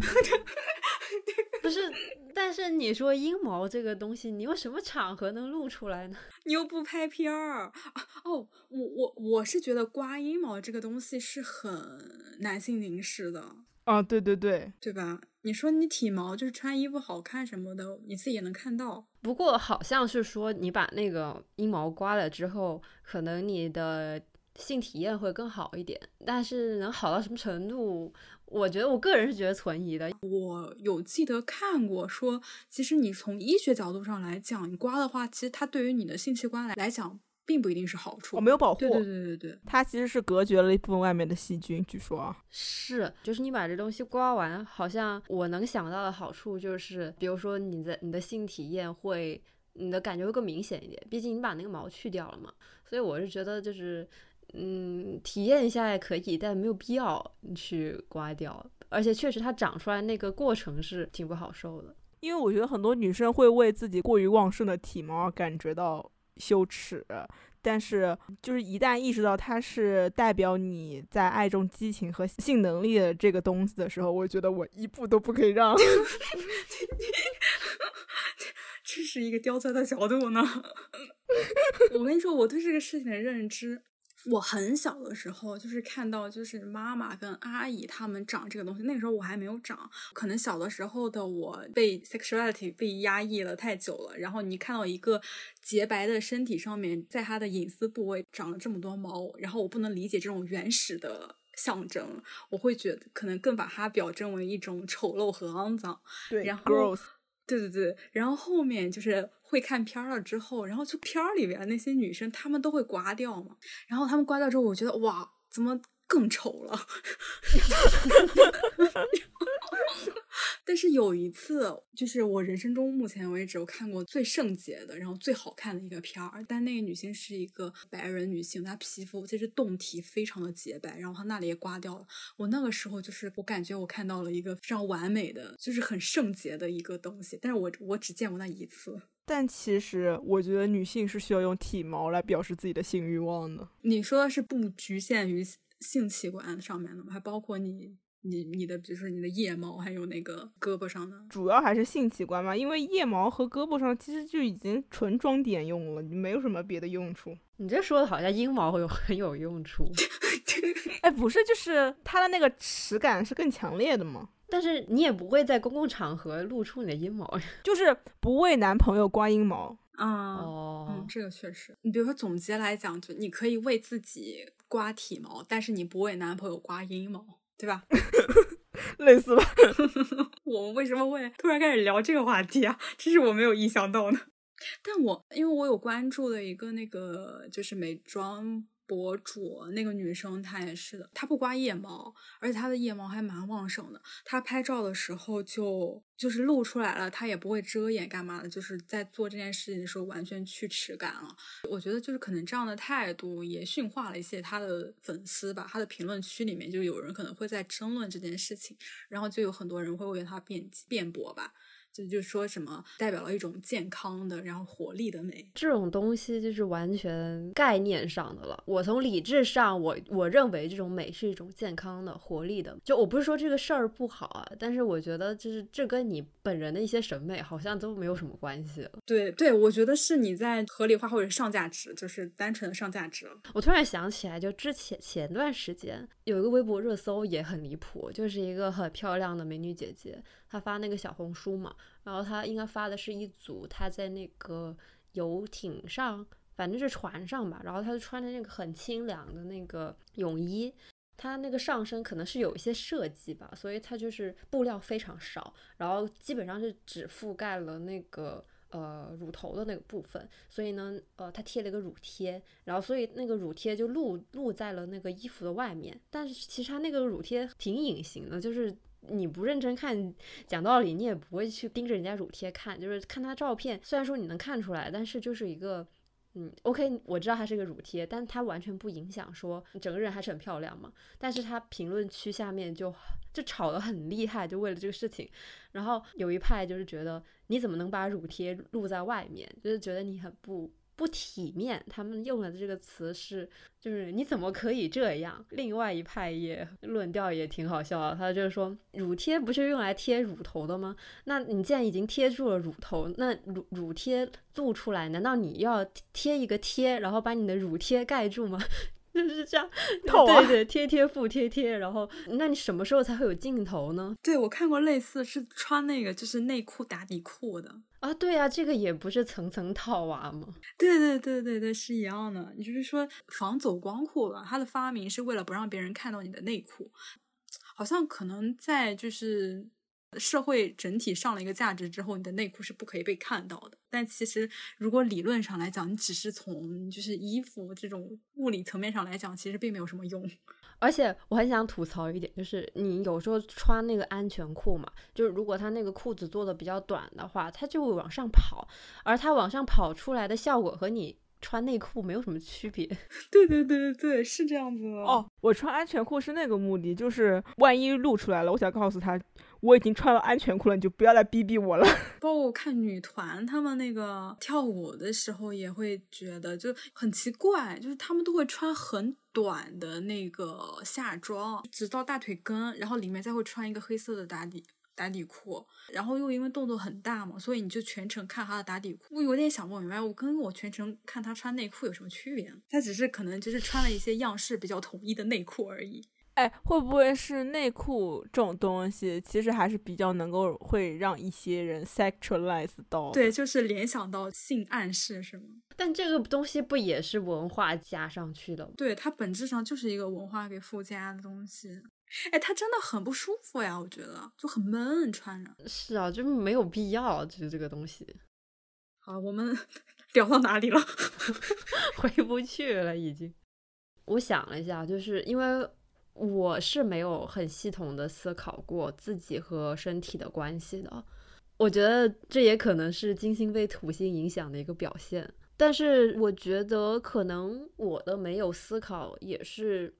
不是。但是你说阴毛这个东西，你用什么场合能露出来呢？你又不拍片儿哦。我我我是觉得刮阴毛这个东西是很男性凝视的啊。对对对，对吧？你说你体毛就是穿衣服好看什么的，你自己也能看到。不过好像是说你把那个阴毛刮了之后，可能你的性体验会更好一点。但是能好到什么程度？我觉得我个人是觉得存疑的。我有记得看过说，其实你从医学角度上来讲，你刮的话，其实它对于你的性器官来来讲，并不一定是好处。哦，没有保护。对对对对对，它其实是隔绝了一部分外面的细菌。据说啊，是，就是你把这东西刮完，好像我能想到的好处就是，比如说你的你的性体验会，你的感觉会更明显一点。毕竟你把那个毛去掉了嘛，所以我是觉得就是。嗯，体验一下也可以，但没有必要去刮掉。而且确实，它长出来那个过程是挺不好受的。因为我觉得很多女生会为自己过于旺盛的体毛而感觉到羞耻，但是就是一旦意识到它是代表你在爱中激情和性能力的这个东西的时候，我觉得我一步都不可以让。这是一个刁钻的角度呢。我跟你说，我对这个事情的认知。我很小的时候，就是看到就是妈妈跟阿姨他们长这个东西，那个时候我还没有长，可能小的时候的我被 sexuality 被压抑了太久了，然后你看到一个洁白的身体上面，在它的隐私部位长了这么多毛，然后我不能理解这种原始的象征，我会觉得可能更把它表征为一种丑陋和肮脏。对，然后对对对，然后后面就是会看片了之后，然后就片里边那些女生她们都会刮掉嘛，然后她们刮掉之后，我觉得哇，怎么更丑了？但是有一次，就是我人生中目前为止我看过最圣洁的，然后最好看的一个片儿。但那个女性是一个白人女性，她皮肤其实胴体非常的洁白，然后她那里也刮掉了。我那个时候就是我感觉我看到了一个非常完美的，就是很圣洁的一个东西。但是我我只见过那一次。但其实我觉得女性是需要用体毛来表示自己的性欲望的。你说的是不局限于性器官上面的吗？还包括你？你你的，比如说你的腋毛，还有那个胳膊上的，主要还是性器官嘛，因为腋毛和胳膊上其实就已经纯装点用了，你没有什么别的用处。你这说的好像阴毛有 很有用处，哎，不是，就是它的那个齿感是更强烈的嘛。但是你也不会在公共场合露出你的阴毛呀，就是不为男朋友刮阴毛啊。哦，嗯，这个确实。你比如说总结来讲，就你可以为自己刮体毛，但是你不为男朋友刮阴毛。对吧？类似吧。我们为什么会突然开始聊这个话题啊？这是我没有意想到的。但我因为我有关注的一个那个就是美妆。博主那个女生她也是的，她不刮腋毛，而且她的腋毛还蛮旺盛的。她拍照的时候就就是露出来了，她也不会遮掩干嘛的，就是在做这件事情的时候完全去耻感了。我觉得就是可能这样的态度也驯化了一些她的粉丝吧。她的评论区里面就有人可能会在争论这件事情，然后就有很多人会为她辩辩驳吧。就就说什么代表了一种健康的，然后活力的美，这种东西就是完全概念上的了。我从理智上，我我认为这种美是一种健康的、活力的。就我不是说这个事儿不好啊，但是我觉得就是这跟你本人的一些审美好像都没有什么关系了。对对，我觉得是你在合理化或者上价值，就是单纯的上价值了。我突然想起来，就之前前段时间有一个微博热搜也很离谱，就是一个很漂亮的美女姐姐。她发那个小红书嘛，然后他应该发的是一组他在那个游艇上，反正是船上吧，然后他就穿着那个很清凉的那个泳衣，他那个上身可能是有一些设计吧，所以他就是布料非常少，然后基本上是只覆盖了那个呃乳头的那个部分，所以呢，呃，他贴了一个乳贴，然后所以那个乳贴就露露在了那个衣服的外面，但是其实他那个乳贴挺隐形的，就是。你不认真看，讲道理你也不会去盯着人家乳贴看，就是看他照片。虽然说你能看出来，但是就是一个，嗯，OK，我知道它是个乳贴，但它完全不影响说整个人还是很漂亮嘛。但是他评论区下面就就吵得很厉害，就为了这个事情。然后有一派就是觉得你怎么能把乳贴露在外面，就是觉得你很不。不体面，他们用的这个词是，就是你怎么可以这样？另外一派也论调也挺好笑，他就是说，乳贴不是用来贴乳头的吗？那你既然已经贴住了乳头，那乳乳贴露出来，难道你要贴一个贴，然后把你的乳贴盖住吗？就是这样，对对，贴贴复贴贴，然后那你什么时候才会有镜头呢？对我看过类似是穿那个就是内裤打底裤的啊，对啊，这个也不是层层套娃吗？对对对对对，是一样的。你就是说防走光裤吧，它的发明是为了不让别人看到你的内裤，好像可能在就是。社会整体上了一个价值之后，你的内裤是不可以被看到的。但其实，如果理论上来讲，你只是从就是衣服这种物理层面上来讲，其实并没有什么用。而且我很想吐槽一点，就是你有时候穿那个安全裤嘛，就是如果它那个裤子做的比较短的话，它就会往上跑，而它往上跑出来的效果和你穿内裤没有什么区别。对 对对对对，是这样子的。哦，我穿安全裤是那个目的，就是万一露出来了，我想告诉他。我已经穿了安全裤了，你就不要再逼逼我了。包括我看女团，她们那个跳舞的时候，也会觉得就很奇怪，就是她们都会穿很短的那个夏装，直到大腿根，然后里面再会穿一个黑色的打底，打底裤，然后又因为动作很大嘛，所以你就全程看他的打底裤。我有点想不明白，我跟我全程看他穿内裤有什么区别？他只是可能就是穿了一些样式比较统一的内裤而已。哎，会不会是内裤这种东西，其实还是比较能够会让一些人 sexualize 到？对，就是联想到性暗示，是吗？但这个东西不也是文化加上去的？对，它本质上就是一个文化给附加的东西。哎，它真的很不舒服呀，我觉得就很闷，穿着。是啊，就没有必要，就是这个东西。好，我们 聊到哪里了？回不去了，已经。我想了一下，就是因为。我是没有很系统的思考过自己和身体的关系的，我觉得这也可能是金星被土星影响的一个表现。但是我觉得可能我的没有思考也是，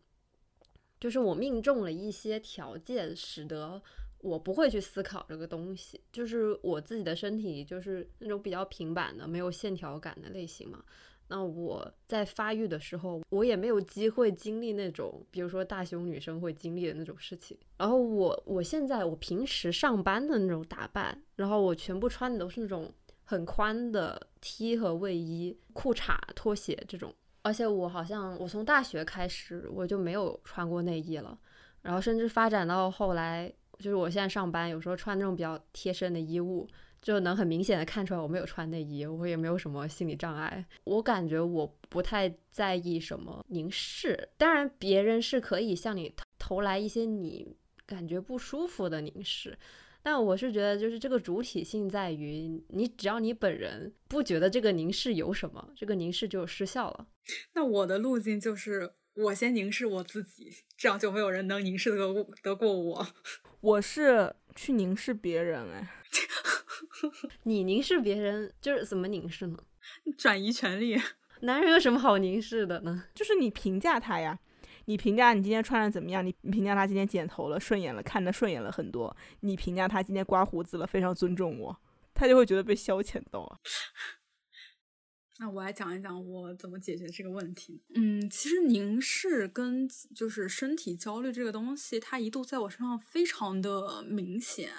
就是我命中了一些条件，使得我不会去思考这个东西。就是我自己的身体就是那种比较平板的、没有线条感的类型嘛。那我在发育的时候，我也没有机会经历那种，比如说大胸女生会经历的那种事情。然后我，我现在我平时上班的那种打扮，然后我全部穿的都是那种很宽的 T 和卫衣、裤衩、拖鞋这种。而且我好像我从大学开始我就没有穿过内衣了，然后甚至发展到后来，就是我现在上班有时候穿那种比较贴身的衣物。就能很明显的看出来我没有穿内衣，我也没有什么心理障碍。我感觉我不太在意什么凝视，当然别人是可以向你投来一些你感觉不舒服的凝视，但我是觉得就是这个主体性在于你，只要你本人不觉得这个凝视有什么，这个凝视就失效了。那我的路径就是我先凝视我自己，这样就没有人能凝视得得过我。我是去凝视别人，哎。你凝视别人就是怎么凝视呢？转移权利。男人有什么好凝视的呢？就是你评价他呀，你评价你今天穿的怎么样？你你评价他今天剪头了，顺眼了，看着顺眼了很多。你评价他今天刮胡子了，非常尊重我，他就会觉得被消遣到。那我来讲一讲我怎么解决这个问题。嗯，其实凝视跟就是身体焦虑这个东西，它一度在我身上非常的明显，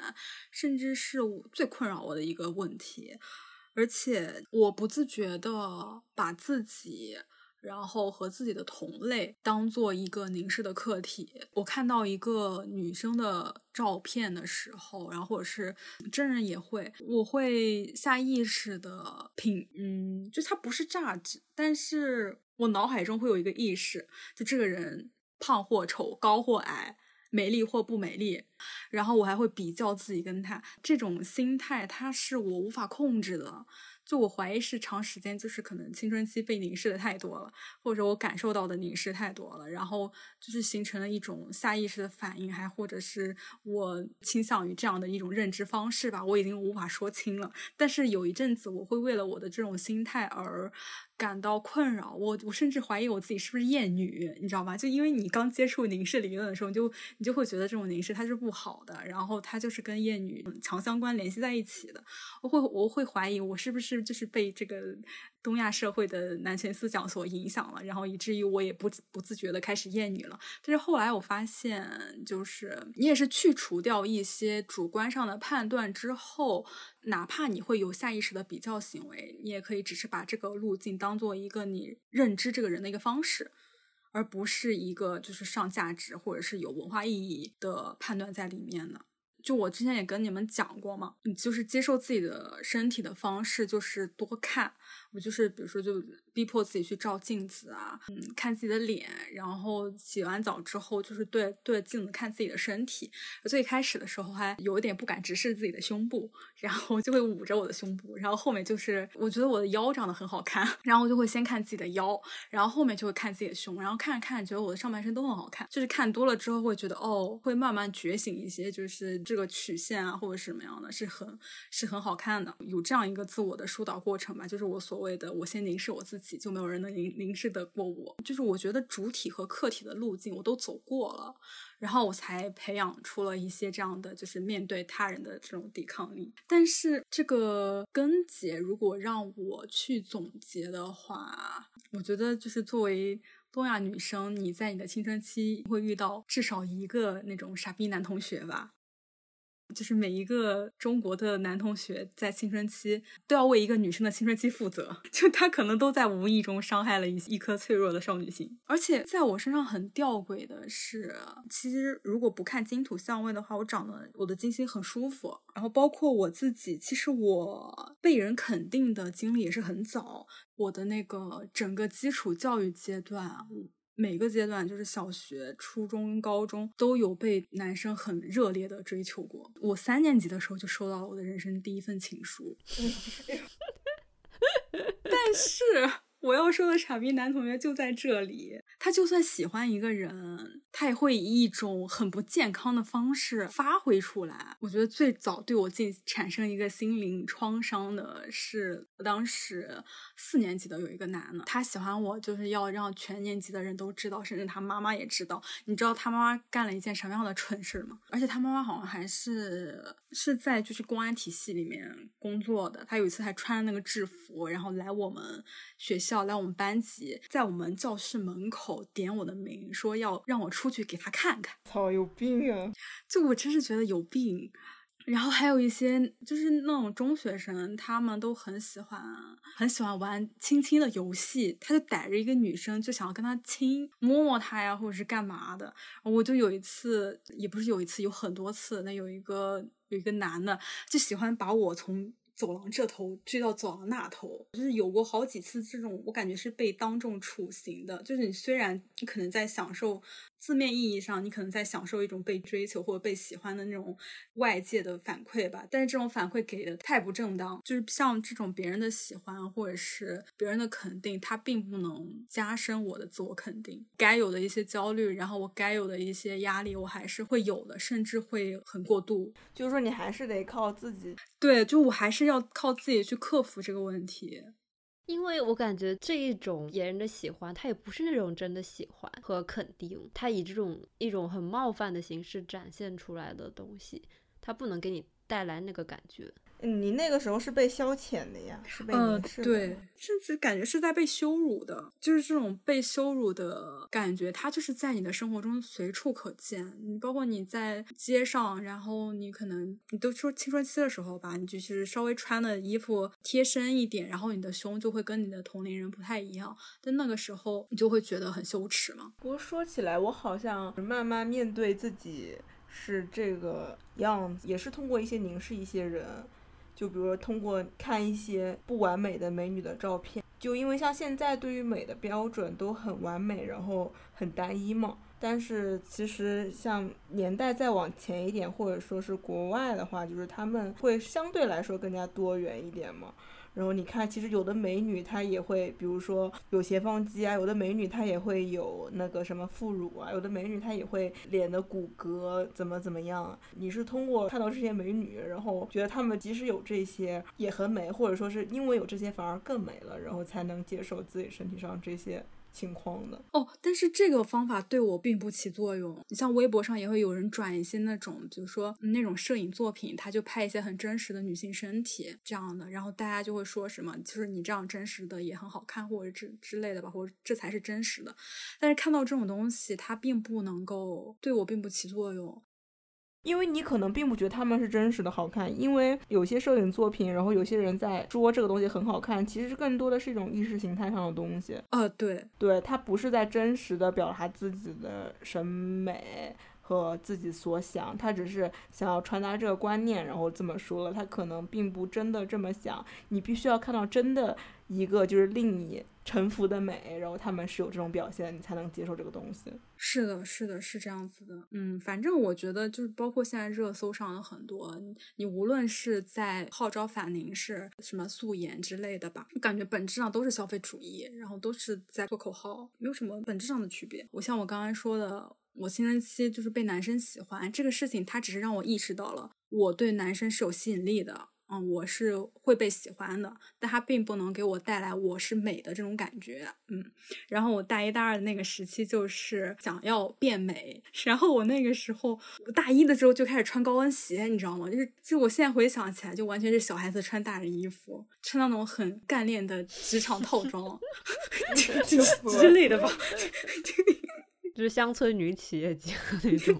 甚至是最困扰我的一个问题，而且我不自觉的把自己。然后和自己的同类当做一个凝视的客体。我看到一个女生的照片的时候，然后或者是真人也会，我会下意识的品，嗯，就他不是榨汁，但是我脑海中会有一个意识，就这个人胖或丑，高或矮，美丽或不美丽，然后我还会比较自己跟他。这种心态，它是我无法控制的。就我怀疑是长时间，就是可能青春期被凝视的太多了，或者我感受到的凝视太多了，然后就是形成了一种下意识的反应，还或者是我倾向于这样的一种认知方式吧，我已经无法说清了。但是有一阵子，我会为了我的这种心态而。感到困扰，我我甚至怀疑我自己是不是厌女，你知道吧？就因为你刚接触凝视理论的时候，你就你就会觉得这种凝视它是不好的，然后它就是跟厌女强相关联系在一起的。我会我会怀疑我是不是就是被这个。东亚社会的男权思想所影响了，然后以至于我也不不自觉的开始厌女了。但是后来我发现，就是你也是去除掉一些主观上的判断之后，哪怕你会有下意识的比较行为，你也可以只是把这个路径当做一个你认知这个人的一个方式，而不是一个就是上价值或者是有文化意义的判断在里面的。就我之前也跟你们讲过嘛，你就是接受自己的身体的方式就是多看。我就是比如说就逼迫自己去照镜子啊，嗯，看自己的脸，然后洗完澡之后就是对对镜子看自己的身体。最开始的时候还有一点不敢直视自己的胸部，然后就会捂着我的胸部，然后后面就是我觉得我的腰长得很好看，然后我就会先看自己的腰，然后后面就会看自己的胸，然后看着看着觉得我的上半身都很好看，就是看多了之后会觉得哦，会慢慢觉醒一些，就是这个曲线啊或者什么样的是很是很好看的，有这样一个自我的疏导过程吧，就是我所。谓的我先凝视我自己，就没有人能凝凝视得过我。就是我觉得主体和客体的路径我都走过了，然后我才培养出了一些这样的，就是面对他人的这种抵抗力。但是这个根结，如果让我去总结的话，我觉得就是作为东亚女生，你在你的青春期会遇到至少一个那种傻逼男同学吧。就是每一个中国的男同学在青春期都要为一个女生的青春期负责，就他可能都在无意中伤害了一一颗脆弱的少女心。而且在我身上很吊诡的是，其实如果不看金土相位的话，我长得我的金星很舒服。然后包括我自己，其实我被人肯定的经历也是很早，我的那个整个基础教育阶段。每个阶段，就是小学、初中、高中，都有被男生很热烈的追求过。我三年级的时候就收到了我的人生第一份情书，但是。我要说的傻逼男同学就在这里，他就算喜欢一个人，他也会以一种很不健康的方式发挥出来。我觉得最早对我进产生一个心灵创伤的是，当时四年级的有一个男的，他喜欢我，就是要让全年级的人都知道，甚至他妈妈也知道。你知道他妈妈干了一件什么样的蠢事吗？而且他妈妈好像还是是在就是公安体系里面工作的。他有一次还穿着那个制服，然后来我们学校。来我们班级，在我们教室门口点我的名，说要让我出去给他看看。操，有病啊！就我真是觉得有病。然后还有一些就是那种中学生，他们都很喜欢很喜欢玩亲亲的游戏，他就逮着一个女生就想要跟她亲，摸摸她呀，或者是干嘛的。我就有一次，也不是有一次，有很多次。那有一个有一个男的就喜欢把我从。走廊这头追到走廊那头，就是有过好几次这种，我感觉是被当众处刑的。就是你虽然你可能在享受。字面意义上，你可能在享受一种被追求或者被喜欢的那种外界的反馈吧，但是这种反馈给的太不正当，就是像这种别人的喜欢或者是别人的肯定，它并不能加深我的自我肯定。该有的一些焦虑，然后我该有的一些压力，我还是会有的，甚至会很过度。就是说，你还是得靠自己。对，就我还是要靠自己去克服这个问题。因为我感觉这一种别人的喜欢，他也不是那种真的喜欢和肯定，他以这种一种很冒犯的形式展现出来的东西，他不能给你带来那个感觉。你那个时候是被消遣的呀，是被凝视的，对，甚至感觉是在被羞辱的，就是这种被羞辱的感觉，它就是在你的生活中随处可见。你包括你在街上，然后你可能你都说青春期的时候吧，你就是稍微穿的衣服贴身一点，然后你的胸就会跟你的同龄人不太一样，但那个时候你就会觉得很羞耻嘛。不过说起来，我好像慢慢面对自己是这个样子，也是通过一些凝视一些人。就比如说，通过看一些不完美的美女的照片，就因为像现在对于美的标准都很完美，然后很单一嘛。但是其实像年代再往前一点，或者说是国外的话，就是他们会相对来说更加多元一点嘛。然后你看，其实有的美女她也会，比如说有斜方肌啊，有的美女她也会有那个什么副乳啊，有的美女她也会脸的骨骼怎么怎么样。你是通过看到这些美女，然后觉得她们即使有这些也很美，或者说是因为有这些反而更美了，然后才能接受自己身体上这些。情况的哦，但是这个方法对我并不起作用。你像微博上也会有人转一些那种，比如说那种摄影作品，他就拍一些很真实的女性身体这样的，然后大家就会说什么，就是你这样真实的也很好看，或者之之类的吧，或者这才是真实的。但是看到这种东西，它并不能够对我并不起作用。因为你可能并不觉得他们是真实的好看，因为有些摄影作品，然后有些人在说这个东西很好看，其实更多的是一种意识形态上的东西。呃，对，对，他不是在真实的表达自己的审美和自己所想，他只是想要传达这个观念，然后这么说了，他可能并不真的这么想。你必须要看到真的一个就是令你。臣服的美，然后他们是有这种表现，你才能接受这个东西。是的，是的，是这样子的。嗯，反正我觉得就是包括现在热搜上的很多，你无论是在号召反凝视、什么素颜之类的吧，感觉本质上都是消费主义，然后都是在做口号，没有什么本质上的区别。我像我刚刚说的，我青春期就是被男生喜欢这个事情，它只是让我意识到了我对男生是有吸引力的。嗯，我是会被喜欢的，但它并不能给我带来我是美的这种感觉。嗯，然后我大一、大二的那个时期就是想要变美，然后我那个时候大一的时候就开始穿高跟鞋，你知道吗？就是就我现在回想起来，就完全是小孩子穿大人衣服，穿那种很干练的职场套装 之类的吧，就是乡村女企业家那种。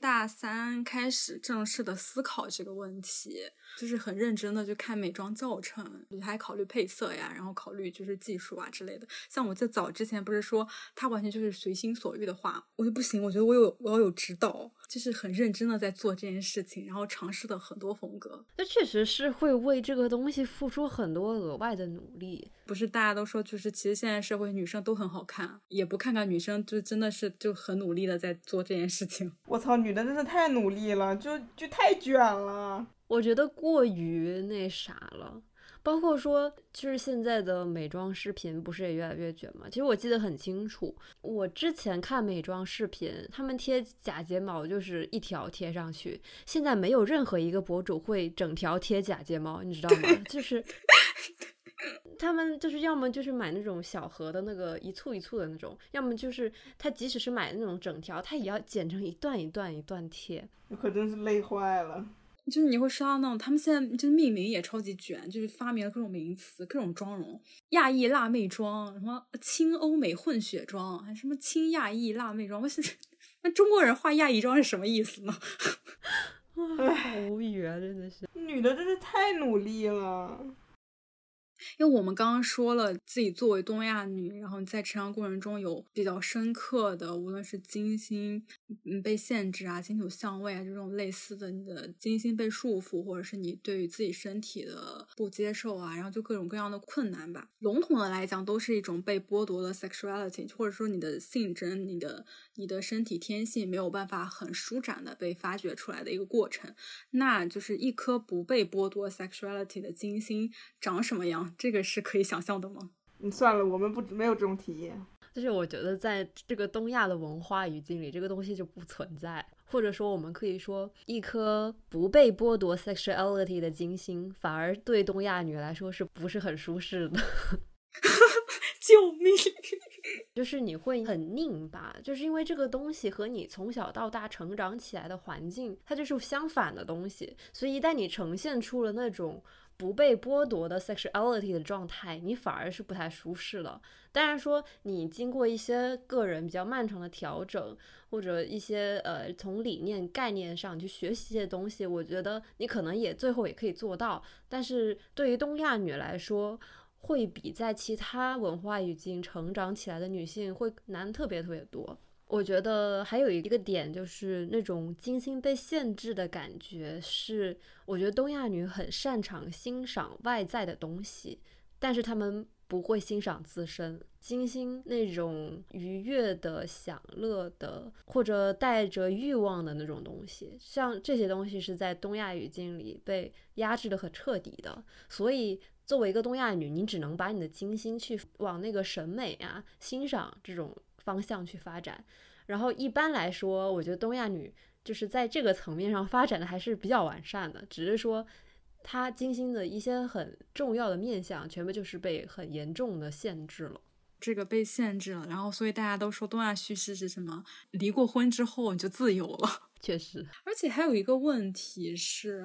大三开始正式的思考这个问题，就是很认真的去看美妆教程，还考虑配色呀，然后考虑就是技术啊之类的。像我在早之前不是说他完全就是随心所欲的话，我就不行，我觉得我有我要有指导，就是很认真的在做这件事情，然后尝试了很多风格。那确实是会为这个东西付出很多额外的努力。不是大家都说，就是其实现在社会女生都很好看，也不看看女生，就真的是就很努力的在做这件事情。我操，女的真的太努力了，就就太卷了。我觉得过于那啥了。包括说，就是现在的美妆视频不是也越来越卷吗？其实我记得很清楚，我之前看美妆视频，他们贴假睫毛就是一条贴上去，现在没有任何一个博主会整条贴假睫毛，你知道吗？就是 他们就是要么就是买那种小盒的那个一簇一簇的那种，要么就是他即使是买那种整条，他也要剪成一段一段一段贴，可真是累坏了。就是你会刷到那种，他们现在就是命名也超级卷，就是发明了各种名词、各种妆容，亚裔辣妹妆，什么轻欧美混血妆，还什么轻亚裔辣妹妆。我想那中国人画亚裔妆是什么意思呢？好无语啊，真的是，女的真是太努力了。因为我们刚刚说了，自己作为东亚女，然后在成长过程中有比较深刻的，无论是金星嗯被限制啊、金土相位啊这种类似的，你的金星被束缚，或者是你对于自己身体的不接受啊，然后就各种各样的困难吧。笼统的来讲，都是一种被剥夺的 sexuality，或者说你的性征、你的你的身体天性没有办法很舒展的被发掘出来的一个过程。那就是一颗不被剥夺 sexuality 的金星长什么样？这个是可以想象的吗？你算了，我们不没有这种体验。就是我觉得在这个东亚的文化语境里，这个东西就不存在。或者说，我们可以说，一颗不被剥夺 sexuality 的金星，反而对东亚女来说是不是很舒适的？救命！就是你会很拧巴，就是因为这个东西和你从小到大成长起来的环境，它就是相反的东西。所以一旦你呈现出了那种。不被剥夺的 sexuality 的状态，你反而是不太舒适了。当然说，你经过一些个人比较漫长的调整，或者一些呃从理念概念上去学习一些东西，我觉得你可能也最后也可以做到。但是对于东亚女来说，会比在其他文化语境成长起来的女性会难特别特别多。我觉得还有一个点就是那种金星被限制的感觉，是我觉得东亚女很擅长欣赏外在的东西，但是她们不会欣赏自身。金星那种愉悦的、享乐的，或者带着欲望的那种东西，像这些东西是在东亚语境里被压制的很彻底的。所以作为一个东亚女，你只能把你的金星去往那个审美啊、欣赏这种。方向去发展，然后一般来说，我觉得东亚女就是在这个层面上发展的还是比较完善的，只是说她金星的一些很重要的面相，全部就是被很严重的限制了。这个被限制了，然后所以大家都说东亚叙事是什么？离过婚之后你就自由了。确实，而且还有一个问题是，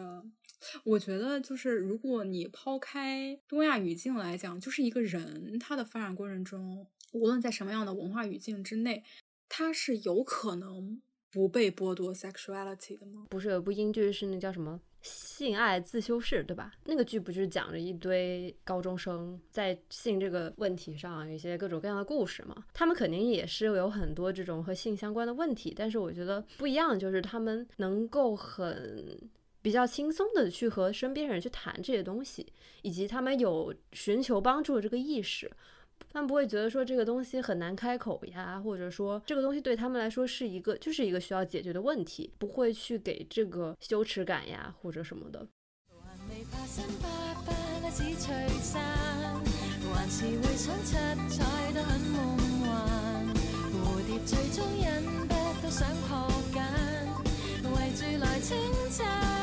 我觉得就是如果你抛开东亚语境来讲，就是一个人他的发展过程中。无论在什么样的文化语境之内，他是有可能不被剥夺 sexuality 的吗？不是有部英剧是那叫什么《性爱自修室》对吧？那个剧不就是讲着一堆高中生在性这个问题上有一些各种各样的故事吗？他们肯定也是有很多这种和性相关的问题，但是我觉得不一样，就是他们能够很比较轻松的去和身边人去谈这些东西，以及他们有寻求帮助的这个意识。他们不会觉得说这个东西很难开口呀，或者说这个东西对他们来说是一个就是一个需要解决的问题，不会去给这个羞耻感呀或者什么的。最终忍不都想扑紧，围住来称赞。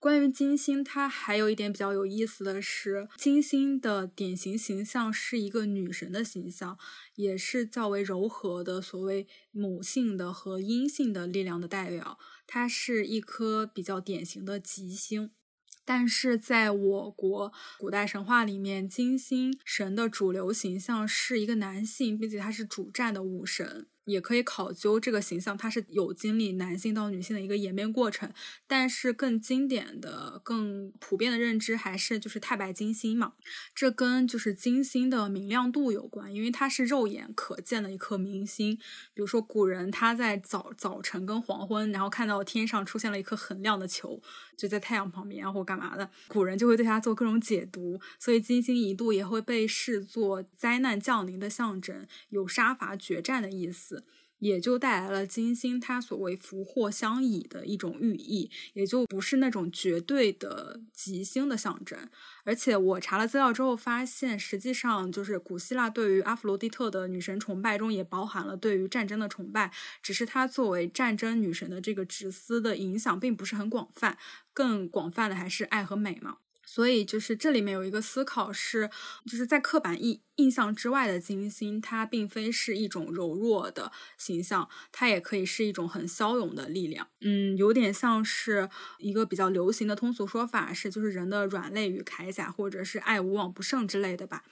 关于金星，它还有一点比较有意思的是，金星的典型形象是一个女神的形象，也是较为柔和的，所谓母性的和阴性的力量的代表。它是一颗比较典型的吉星。但是在我国古代神话里面，金星神的主流形象是一个男性，并且他是主战的武神。也可以考究这个形象，它是有经历男性到女性的一个演变过程，但是更经典的、更普遍的认知还是就是太白金星嘛。这跟就是金星的明亮度有关，因为它是肉眼可见的一颗明星。比如说古人他在早早晨跟黄昏，然后看到天上出现了一颗很亮的球，就在太阳旁边啊或干嘛的，古人就会对它做各种解读。所以金星一度也会被视作灾难降临的象征，有杀伐决战的意思。也就带来了金星它所谓福祸相倚的一种寓意，也就不是那种绝对的吉星的象征。而且我查了资料之后发现，实际上就是古希腊对于阿弗罗狄特的女神崇拜中也包含了对于战争的崇拜，只是它作为战争女神的这个职司的影响并不是很广泛，更广泛的还是爱和美嘛。所以就是这里面有一个思考是，就是在刻板印印象之外的金星，它并非是一种柔弱的形象，它也可以是一种很骁勇的力量。嗯，有点像是一个比较流行的通俗说法是，就是人的软肋与铠甲，或者是爱无往不胜之类的吧。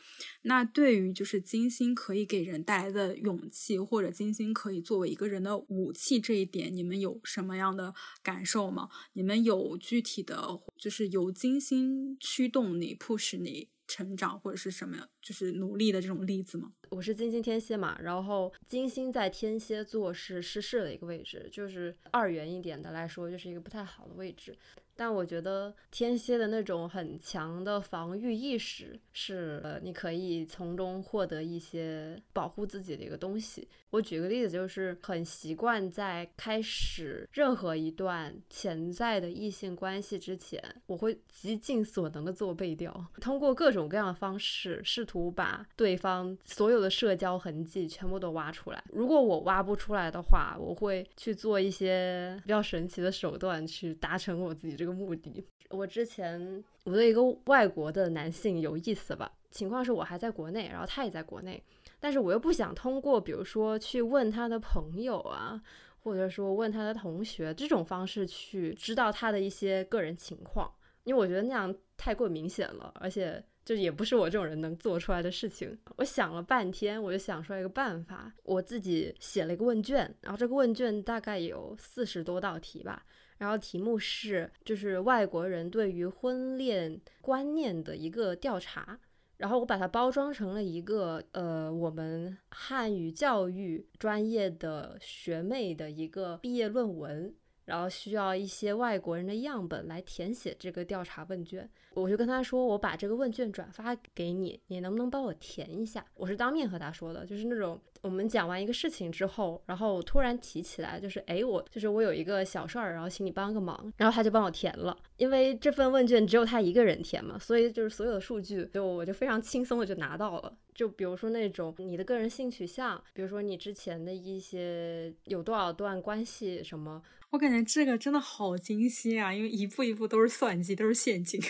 那对于就是金星可以给人带来的勇气，或者金星可以作为一个人的武器这一点，你们有什么样的感受吗？你们有具体的，就是由金星驱动你、push 你成长，或者是什么，就是努力的这种例子吗？我是金星天蝎嘛，然后金星在天蝎座是失势的一个位置，就是二元一点的来说，就是一个不太好的位置。但我觉得天蝎的那种很强的防御意识是，呃，你可以从中获得一些保护自己的一个东西。我举个例子，就是很习惯在开始任何一段潜在的异性关系之前，我会极尽所能的做背调，通过各种各样的方式，试图把对方所有的社交痕迹全部都挖出来。如果我挖不出来的话，我会去做一些比较神奇的手段去达成我自己这。个一个目的，我之前我对一个外国的男性有意思吧？情况是我还在国内，然后他也在国内，但是我又不想通过，比如说去问他的朋友啊，或者说问他的同学这种方式去知道他的一些个人情况，因为我觉得那样太过明显了，而且就也不是我这种人能做出来的事情。我想了半天，我就想出来一个办法，我自己写了一个问卷，然后这个问卷大概有四十多道题吧。然后题目是，就是外国人对于婚恋观念的一个调查。然后我把它包装成了一个，呃，我们汉语教育专业的学妹的一个毕业论文。然后需要一些外国人的样本来填写这个调查问卷，我就跟他说，我把这个问卷转发给你，你能不能帮我填一下？我是当面和他说的，就是那种我们讲完一个事情之后，然后突然提起来，就是哎，我就是我有一个小事儿，然后请你帮个忙，然后他就帮我填了，因为这份问卷只有他一个人填嘛，所以就是所有的数据就我就非常轻松的就拿到了。就比如说那种你的个人性取向，比如说你之前的一些有多少段关系什么。我感觉这个真的好精心啊，因为一步一步都是算计，都是陷阱。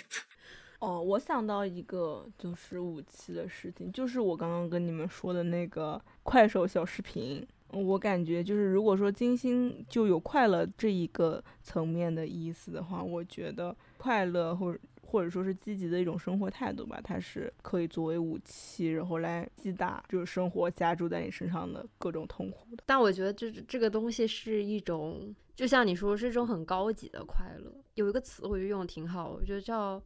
哦，我想到一个就是武器的事情，就是我刚刚跟你们说的那个快手小视频。我感觉就是，如果说金星就有快乐这一个层面的意思的话，我觉得快乐或者。或者说是积极的一种生活态度吧，它是可以作为武器，然后来击打就是生活加注在你身上的各种痛苦的。但我觉得，这这个东西是一种，就像你说，是一种很高级的快乐。有一个词我觉得用的挺好，我觉得叫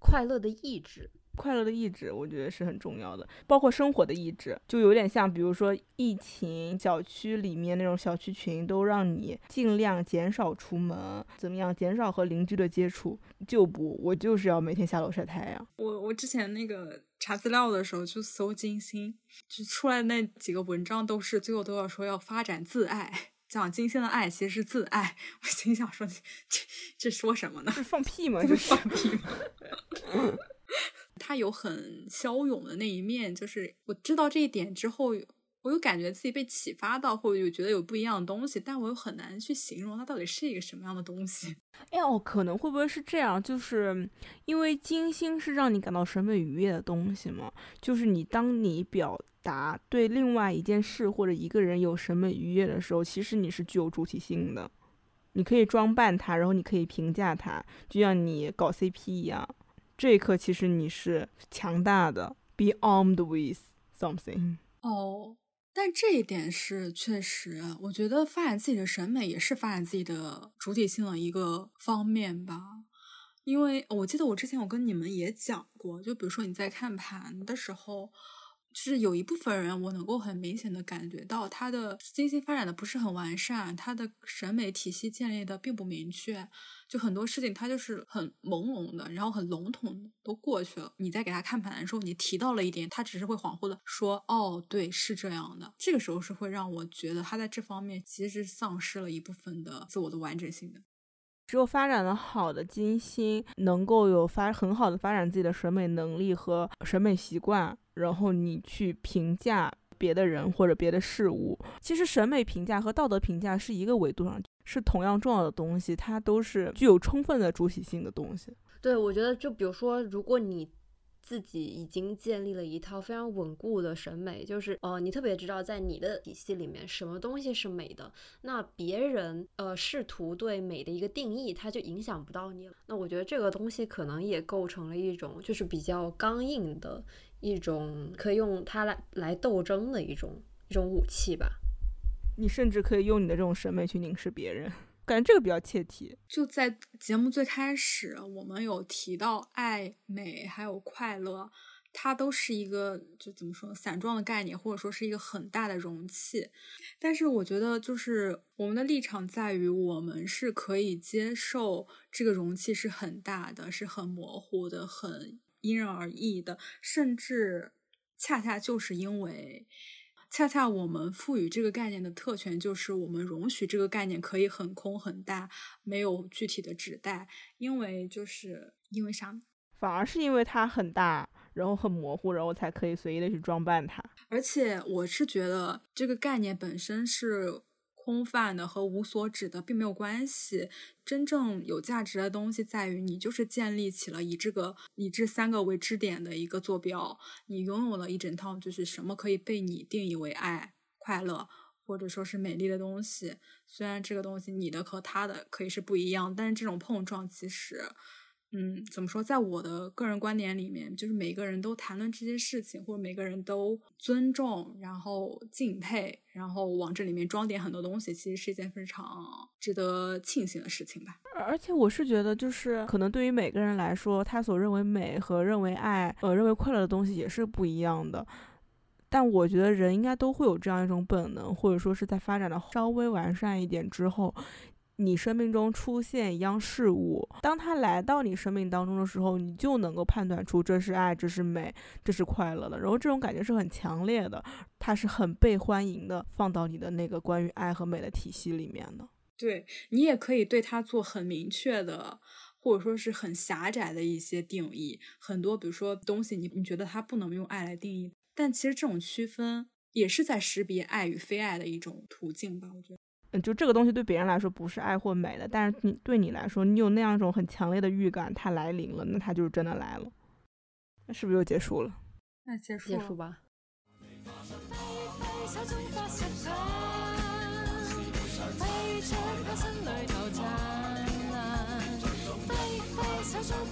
快乐的意志。快乐的意志，我觉得是很重要的，包括生活的意志，就有点像，比如说疫情小区里面那种小区群，都让你尽量减少出门，怎么样，减少和邻居的接触。就不，我就是要每天下楼晒太阳。我我之前那个查资料的时候，就搜金星，就出来那几个文章都是最后都要说要发展自爱，讲金星的爱其实是自爱。我心想说，这这说什么呢？放屁吗？这 放屁吗？他有很骁勇的那一面，就是我知道这一点之后，我又感觉自己被启发到，或者有觉得有不一样的东西，但我又很难去形容它到底是一个什么样的东西。哎哦，可能会不会是这样？就是因为金星是让你感到审美愉悦的东西嘛？就是你当你表达对另外一件事或者一个人有审美愉悦的时候，其实你是具有主体性的。你可以装扮它，然后你可以评价它，就像你搞 CP 一样。这一刻其实你是强大的，be armed with something。哦。但这一点是确实，我觉得发展自己的审美也是发展自己的主体性的一个方面吧。因为我记得我之前我跟你们也讲过，就比如说你在看盘的时候。就是有一部分人，我能够很明显的感觉到他的金星发展的不是很完善，他的审美体系建立的并不明确，就很多事情他就是很朦胧的，然后很笼统的都过去了。你在给他看盘的时候，你提到了一点，他只是会恍惚的说：“哦，对，是这样的。”这个时候是会让我觉得他在这方面其实是丧失了一部分的自我的完整性的。只有发展的好的金星，能够有发很好的发展自己的审美能力和审美习惯。然后你去评价别的人或者别的事物，其实审美评价和道德评价是一个维度上，是同样重要的东西，它都是具有充分的主体性的东西。对，我觉得就比如说，如果你。自己已经建立了一套非常稳固的审美，就是呃，你特别知道在你的体系里面什么东西是美的，那别人呃试图对美的一个定义，它就影响不到你了。那我觉得这个东西可能也构成了一种就是比较刚硬的一种可以用它来来斗争的一种一种武器吧。你甚至可以用你的这种审美去凝视别人。感觉这个比较切题。就在节目最开始，我们有提到爱、美还有快乐，它都是一个就怎么说散状的概念，或者说是一个很大的容器。但是我觉得，就是我们的立场在于，我们是可以接受这个容器是很大的，是很模糊的，很因人而异的，甚至恰恰就是因为。恰恰我们赋予这个概念的特权，就是我们容许这个概念可以很空很大，没有具体的指代。因为就是因为啥？反而是因为它很大，然后很模糊，然后才可以随意的去装扮它。而且我是觉得这个概念本身是。空泛的和无所指的并没有关系，真正有价值的东西在于你就是建立起了以这个以这三个为支点的一个坐标，你拥有了一整套就是什么可以被你定义为爱、快乐或者说是美丽的东西。虽然这个东西你的和他的可以是不一样，但是这种碰撞其实。嗯，怎么说？在我的个人观点里面，就是每个人都谈论这些事情，或者每个人都尊重，然后敬佩，然后往这里面装点很多东西，其实是一件非常值得庆幸的事情吧。而且我是觉得，就是可能对于每个人来说，他所认为美和认为爱，呃，认为快乐的东西也是不一样的。但我觉得人应该都会有这样一种本能，或者说是在发展的稍微完善一点之后。你生命中出现一样事物，当它来到你生命当中的时候，你就能够判断出这是爱，这是美，这是快乐的。然后这种感觉是很强烈的，它是很被欢迎的，放到你的那个关于爱和美的体系里面的。对你也可以对它做很明确的，或者说是很狭窄的一些定义。很多比如说东西，你你觉得它不能用爱来定义，但其实这种区分也是在识别爱与非爱的一种途径吧？我觉得。嗯，就这个东西对别人来说不是爱或美的，但是你对你来说，你有那样一种很强烈的预感，它来临了，那它就是真的来了。那是不是又结束了？那结束结束吧。飞飞手中